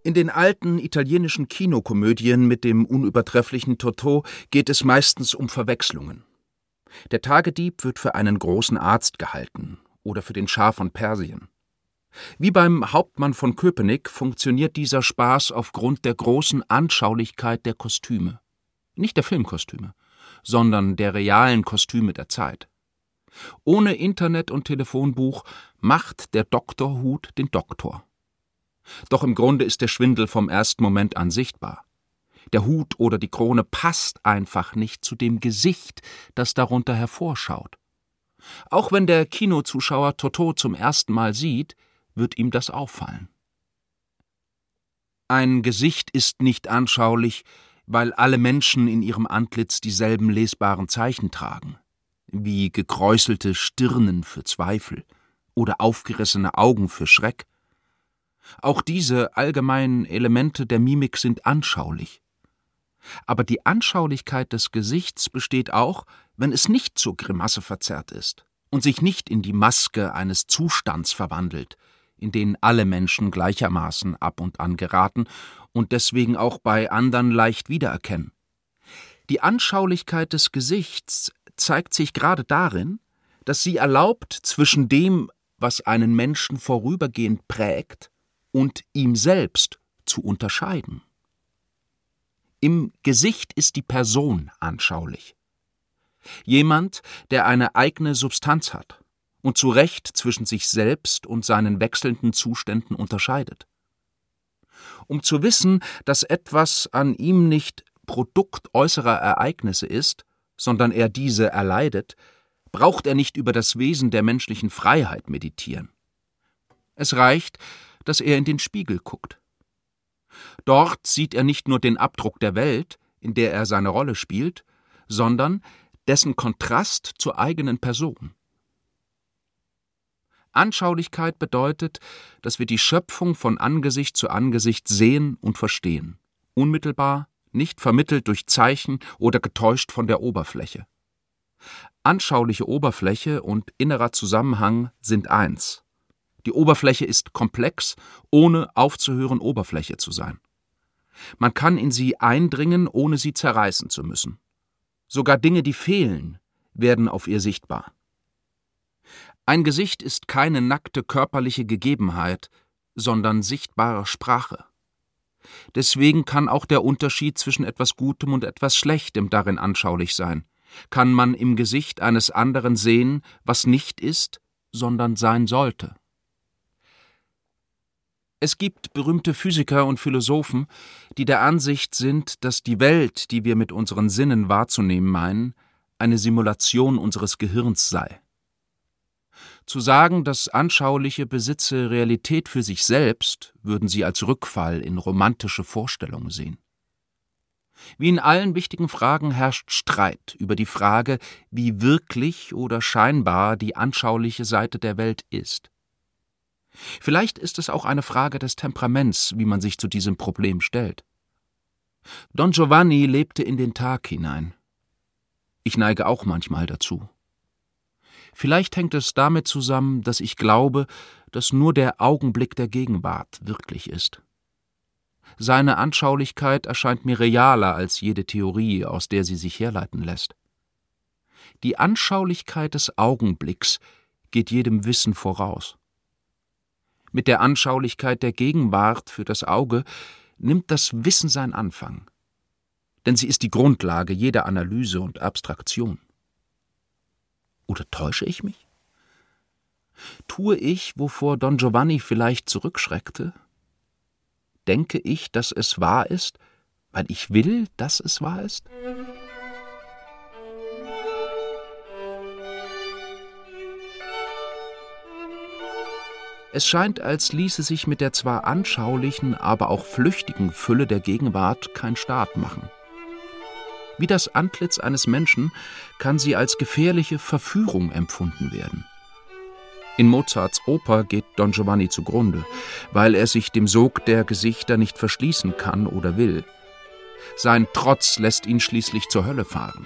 In den alten italienischen Kinokomödien mit dem unübertrefflichen Totò geht es meistens um Verwechslungen. Der Tagedieb wird für einen großen Arzt gehalten oder für den Schah von Persien. Wie beim Hauptmann von Köpenick funktioniert dieser Spaß aufgrund der großen Anschaulichkeit der Kostüme. Nicht der Filmkostüme, sondern der realen Kostüme der Zeit. Ohne Internet und Telefonbuch macht der Doktorhut den Doktor. Doch im Grunde ist der Schwindel vom ersten Moment an sichtbar. Der Hut oder die Krone passt einfach nicht zu dem Gesicht, das darunter hervorschaut. Auch wenn der Kinozuschauer Toto zum ersten Mal sieht, wird ihm das auffallen. Ein Gesicht ist nicht anschaulich, weil alle Menschen in ihrem Antlitz dieselben lesbaren Zeichen tragen, wie gekräuselte Stirnen für Zweifel oder aufgerissene Augen für Schreck. Auch diese allgemeinen Elemente der Mimik sind anschaulich. Aber die Anschaulichkeit des Gesichts besteht auch, wenn es nicht zur Grimasse verzerrt ist und sich nicht in die Maske eines Zustands verwandelt, in denen alle Menschen gleichermaßen ab und an geraten und deswegen auch bei anderen leicht wiedererkennen. Die Anschaulichkeit des Gesichts zeigt sich gerade darin, dass sie erlaubt, zwischen dem, was einen Menschen vorübergehend prägt, und ihm selbst zu unterscheiden. Im Gesicht ist die Person anschaulich. Jemand, der eine eigene Substanz hat, und zu Recht zwischen sich selbst und seinen wechselnden Zuständen unterscheidet. Um zu wissen, dass etwas an ihm nicht Produkt äußerer Ereignisse ist, sondern er diese erleidet, braucht er nicht über das Wesen der menschlichen Freiheit meditieren. Es reicht, dass er in den Spiegel guckt. Dort sieht er nicht nur den Abdruck der Welt, in der er seine Rolle spielt, sondern dessen Kontrast zur eigenen Person. Anschaulichkeit bedeutet, dass wir die Schöpfung von Angesicht zu Angesicht sehen und verstehen, unmittelbar, nicht vermittelt durch Zeichen oder getäuscht von der Oberfläche. Anschauliche Oberfläche und innerer Zusammenhang sind eins. Die Oberfläche ist komplex, ohne aufzuhören Oberfläche zu sein. Man kann in sie eindringen, ohne sie zerreißen zu müssen. Sogar Dinge, die fehlen, werden auf ihr sichtbar. Ein Gesicht ist keine nackte körperliche Gegebenheit, sondern sichtbare Sprache. Deswegen kann auch der Unterschied zwischen etwas Gutem und etwas Schlechtem darin anschaulich sein. Kann man im Gesicht eines anderen sehen, was nicht ist, sondern sein sollte. Es gibt berühmte Physiker und Philosophen, die der Ansicht sind, dass die Welt, die wir mit unseren Sinnen wahrzunehmen meinen, eine Simulation unseres Gehirns sei. Zu sagen, das Anschauliche besitze Realität für sich selbst, würden sie als Rückfall in romantische Vorstellungen sehen. Wie in allen wichtigen Fragen herrscht Streit über die Frage, wie wirklich oder scheinbar die anschauliche Seite der Welt ist. Vielleicht ist es auch eine Frage des Temperaments, wie man sich zu diesem Problem stellt. Don Giovanni lebte in den Tag hinein. Ich neige auch manchmal dazu. Vielleicht hängt es damit zusammen, dass ich glaube, dass nur der Augenblick der Gegenwart wirklich ist. Seine Anschaulichkeit erscheint mir realer als jede Theorie, aus der sie sich herleiten lässt. Die Anschaulichkeit des Augenblicks geht jedem Wissen voraus. Mit der Anschaulichkeit der Gegenwart für das Auge nimmt das Wissen seinen Anfang. Denn sie ist die Grundlage jeder Analyse und Abstraktion. Oder täusche ich mich? Tue ich, wovor Don Giovanni vielleicht zurückschreckte? Denke ich, dass es wahr ist, weil ich will, dass es wahr ist? Es scheint, als ließe sich mit der zwar anschaulichen, aber auch flüchtigen Fülle der Gegenwart kein Staat machen. Wie das Antlitz eines Menschen kann sie als gefährliche Verführung empfunden werden. In Mozarts Oper geht Don Giovanni zugrunde, weil er sich dem Sog der Gesichter nicht verschließen kann oder will. Sein Trotz lässt ihn schließlich zur Hölle fahren.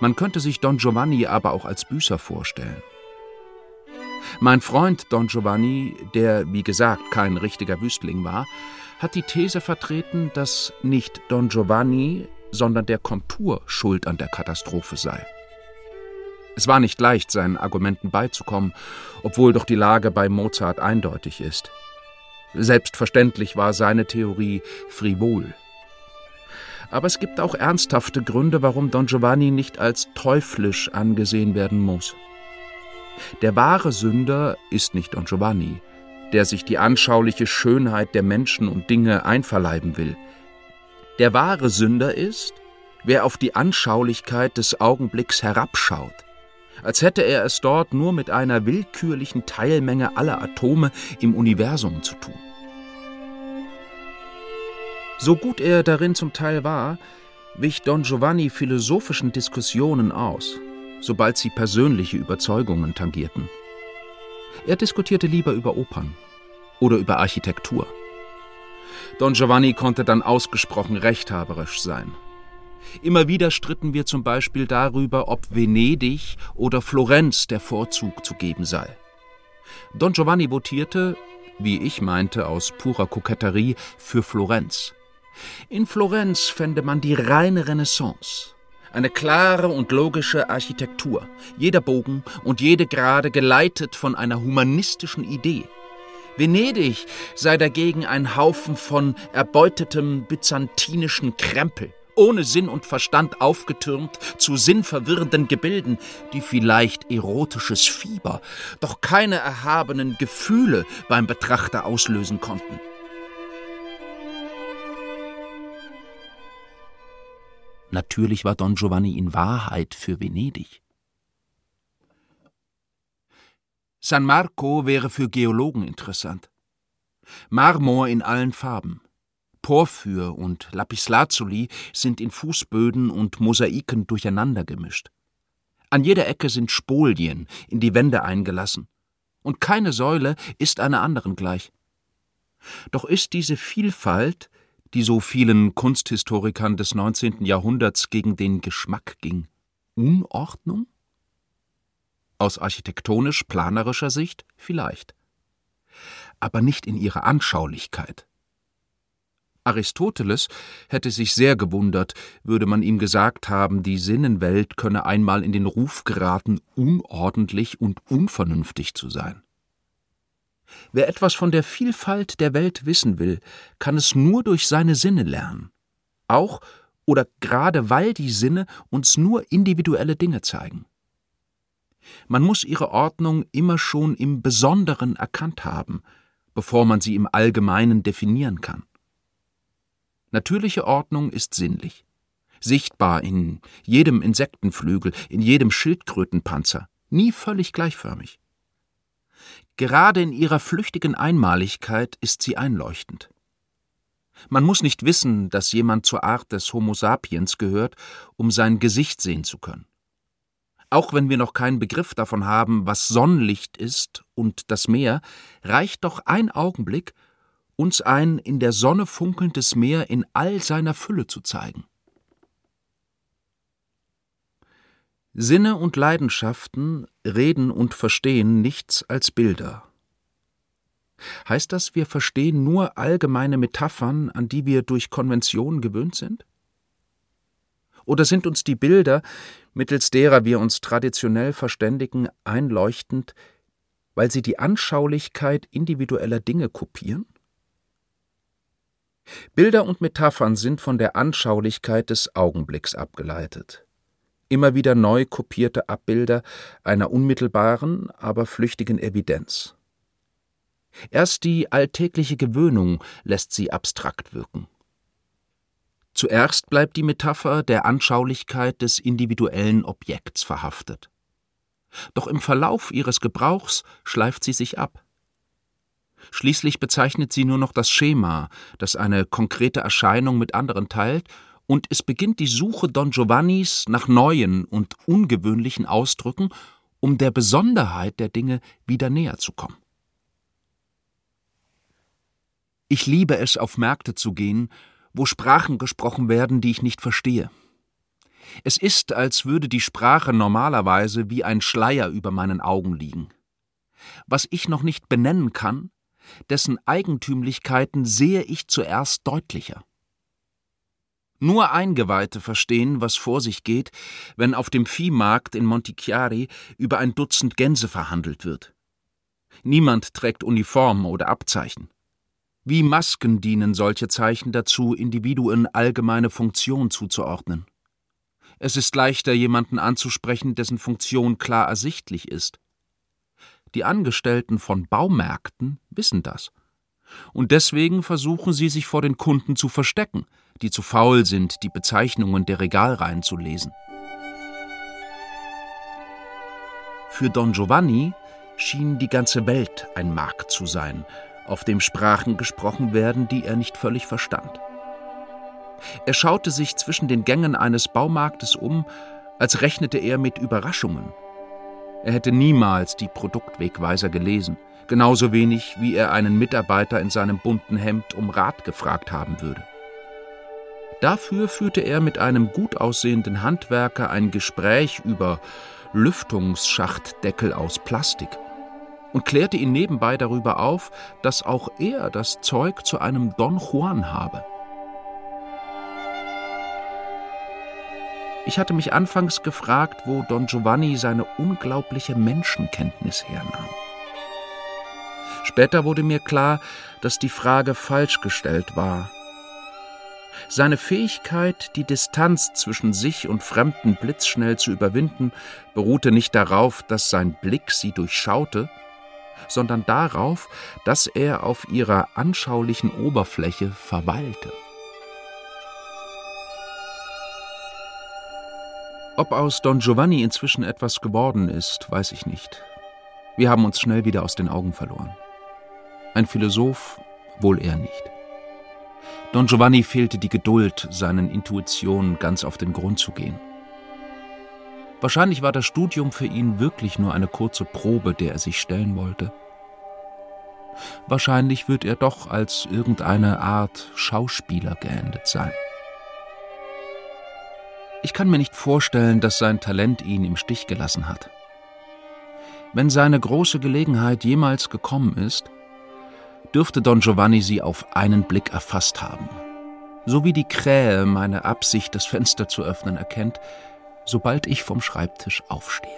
Man könnte sich Don Giovanni aber auch als Büßer vorstellen. Mein Freund Don Giovanni, der wie gesagt kein richtiger Wüstling war, hat die These vertreten, dass nicht Don Giovanni, sondern der Kontur schuld an der Katastrophe sei. Es war nicht leicht, seinen Argumenten beizukommen, obwohl doch die Lage bei Mozart eindeutig ist. Selbstverständlich war seine Theorie frivol. Aber es gibt auch ernsthafte Gründe, warum Don Giovanni nicht als teuflisch angesehen werden muss. Der wahre Sünder ist nicht Don Giovanni, der sich die anschauliche Schönheit der Menschen und Dinge einverleiben will. Der wahre Sünder ist, wer auf die Anschaulichkeit des Augenblicks herabschaut, als hätte er es dort nur mit einer willkürlichen Teilmenge aller Atome im Universum zu tun. So gut er darin zum Teil war, wich Don Giovanni philosophischen Diskussionen aus sobald sie persönliche Überzeugungen tangierten. Er diskutierte lieber über Opern oder über Architektur. Don Giovanni konnte dann ausgesprochen rechthaberisch sein. Immer wieder stritten wir zum Beispiel darüber, ob Venedig oder Florenz der Vorzug zu geben sei. Don Giovanni votierte, wie ich meinte, aus purer Koketterie, für Florenz. In Florenz fände man die reine Renaissance, eine klare und logische Architektur, jeder Bogen und jede Gerade geleitet von einer humanistischen Idee. Venedig sei dagegen ein Haufen von erbeutetem byzantinischen Krempel, ohne Sinn und Verstand aufgetürmt zu sinnverwirrenden Gebilden, die vielleicht erotisches Fieber, doch keine erhabenen Gefühle beim Betrachter auslösen konnten. Natürlich war Don Giovanni in Wahrheit für Venedig. San Marco wäre für Geologen interessant. Marmor in allen Farben. Porphyr und Lapislazuli sind in Fußböden und Mosaiken durcheinander gemischt. An jeder Ecke sind Spolien in die Wände eingelassen, und keine Säule ist einer anderen gleich. Doch ist diese Vielfalt, die so vielen Kunsthistorikern des 19. Jahrhunderts gegen den Geschmack ging, Unordnung? Aus architektonisch-planerischer Sicht vielleicht. Aber nicht in ihrer Anschaulichkeit. Aristoteles hätte sich sehr gewundert, würde man ihm gesagt haben, die Sinnenwelt könne einmal in den Ruf geraten, unordentlich und unvernünftig zu sein. Wer etwas von der Vielfalt der Welt wissen will, kann es nur durch seine Sinne lernen. Auch oder gerade weil die Sinne uns nur individuelle Dinge zeigen. Man muss ihre Ordnung immer schon im Besonderen erkannt haben, bevor man sie im Allgemeinen definieren kann. Natürliche Ordnung ist sinnlich, sichtbar in jedem Insektenflügel, in jedem Schildkrötenpanzer, nie völlig gleichförmig. Gerade in ihrer flüchtigen Einmaligkeit ist sie einleuchtend. Man muss nicht wissen, dass jemand zur Art des Homo sapiens gehört, um sein Gesicht sehen zu können. Auch wenn wir noch keinen Begriff davon haben, was Sonnenlicht ist und das Meer, reicht doch ein Augenblick, uns ein in der Sonne funkelndes Meer in all seiner Fülle zu zeigen. Sinne und Leidenschaften reden und verstehen nichts als Bilder. Heißt das, wir verstehen nur allgemeine Metaphern, an die wir durch Konvention gewöhnt sind? Oder sind uns die Bilder, mittels derer wir uns traditionell verständigen, einleuchtend, weil sie die Anschaulichkeit individueller Dinge kopieren? Bilder und Metaphern sind von der Anschaulichkeit des Augenblicks abgeleitet. Immer wieder neu kopierte Abbilder einer unmittelbaren, aber flüchtigen Evidenz. Erst die alltägliche Gewöhnung lässt sie abstrakt wirken. Zuerst bleibt die Metapher der Anschaulichkeit des individuellen Objekts verhaftet. Doch im Verlauf ihres Gebrauchs schleift sie sich ab. Schließlich bezeichnet sie nur noch das Schema, das eine konkrete Erscheinung mit anderen teilt, und es beginnt die Suche Don Giovannis nach neuen und ungewöhnlichen Ausdrücken, um der Besonderheit der Dinge wieder näher zu kommen. Ich liebe es, auf Märkte zu gehen wo Sprachen gesprochen werden, die ich nicht verstehe. Es ist, als würde die Sprache normalerweise wie ein Schleier über meinen Augen liegen. Was ich noch nicht benennen kann, dessen Eigentümlichkeiten sehe ich zuerst deutlicher. Nur Eingeweihte verstehen, was vor sich geht, wenn auf dem Viehmarkt in Montichiari über ein Dutzend Gänse verhandelt wird. Niemand trägt Uniform oder Abzeichen. Wie Masken dienen solche Zeichen dazu, Individuen allgemeine Funktion zuzuordnen. Es ist leichter, jemanden anzusprechen, dessen Funktion klar ersichtlich ist. Die Angestellten von Baumärkten wissen das. Und deswegen versuchen sie sich vor den Kunden zu verstecken, die zu faul sind, die Bezeichnungen der Regalreihen zu lesen. Für Don Giovanni schien die ganze Welt ein Markt zu sein, auf dem Sprachen gesprochen werden, die er nicht völlig verstand. Er schaute sich zwischen den Gängen eines Baumarktes um, als rechnete er mit Überraschungen. Er hätte niemals die Produktwegweiser gelesen, genauso wenig wie er einen Mitarbeiter in seinem bunten Hemd um Rat gefragt haben würde. Dafür führte er mit einem gut aussehenden Handwerker ein Gespräch über Lüftungsschachtdeckel aus Plastik und klärte ihn nebenbei darüber auf, dass auch er das Zeug zu einem Don Juan habe. Ich hatte mich anfangs gefragt, wo Don Giovanni seine unglaubliche Menschenkenntnis hernahm. Später wurde mir klar, dass die Frage falsch gestellt war. Seine Fähigkeit, die Distanz zwischen sich und Fremden blitzschnell zu überwinden, beruhte nicht darauf, dass sein Blick sie durchschaute, sondern darauf, dass er auf ihrer anschaulichen Oberfläche verweilte. Ob aus Don Giovanni inzwischen etwas geworden ist, weiß ich nicht. Wir haben uns schnell wieder aus den Augen verloren. Ein Philosoph wohl er nicht. Don Giovanni fehlte die Geduld, seinen Intuitionen ganz auf den Grund zu gehen. Wahrscheinlich war das Studium für ihn wirklich nur eine kurze Probe, der er sich stellen wollte. Wahrscheinlich wird er doch als irgendeine Art Schauspieler geendet sein. Ich kann mir nicht vorstellen, dass sein Talent ihn im Stich gelassen hat. Wenn seine große Gelegenheit jemals gekommen ist, dürfte Don Giovanni sie auf einen Blick erfasst haben. So wie die Krähe meine Absicht, das Fenster zu öffnen, erkennt, sobald ich vom Schreibtisch aufstehe.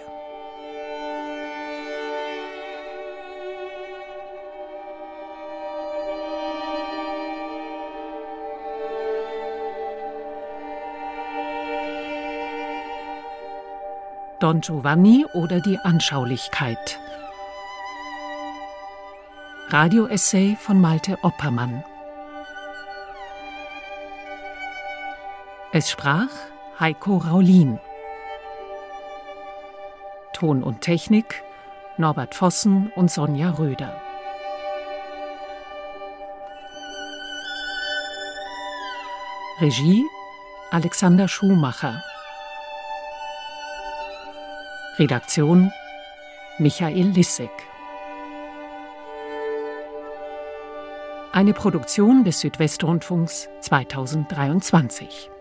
Don Giovanni oder die Anschaulichkeit. Radioessay von Malte Oppermann. Es sprach Heiko Raulin. Ton und Technik Norbert Vossen und Sonja Röder. Regie Alexander Schumacher. Redaktion Michael Lissek. Eine Produktion des Südwestrundfunks 2023.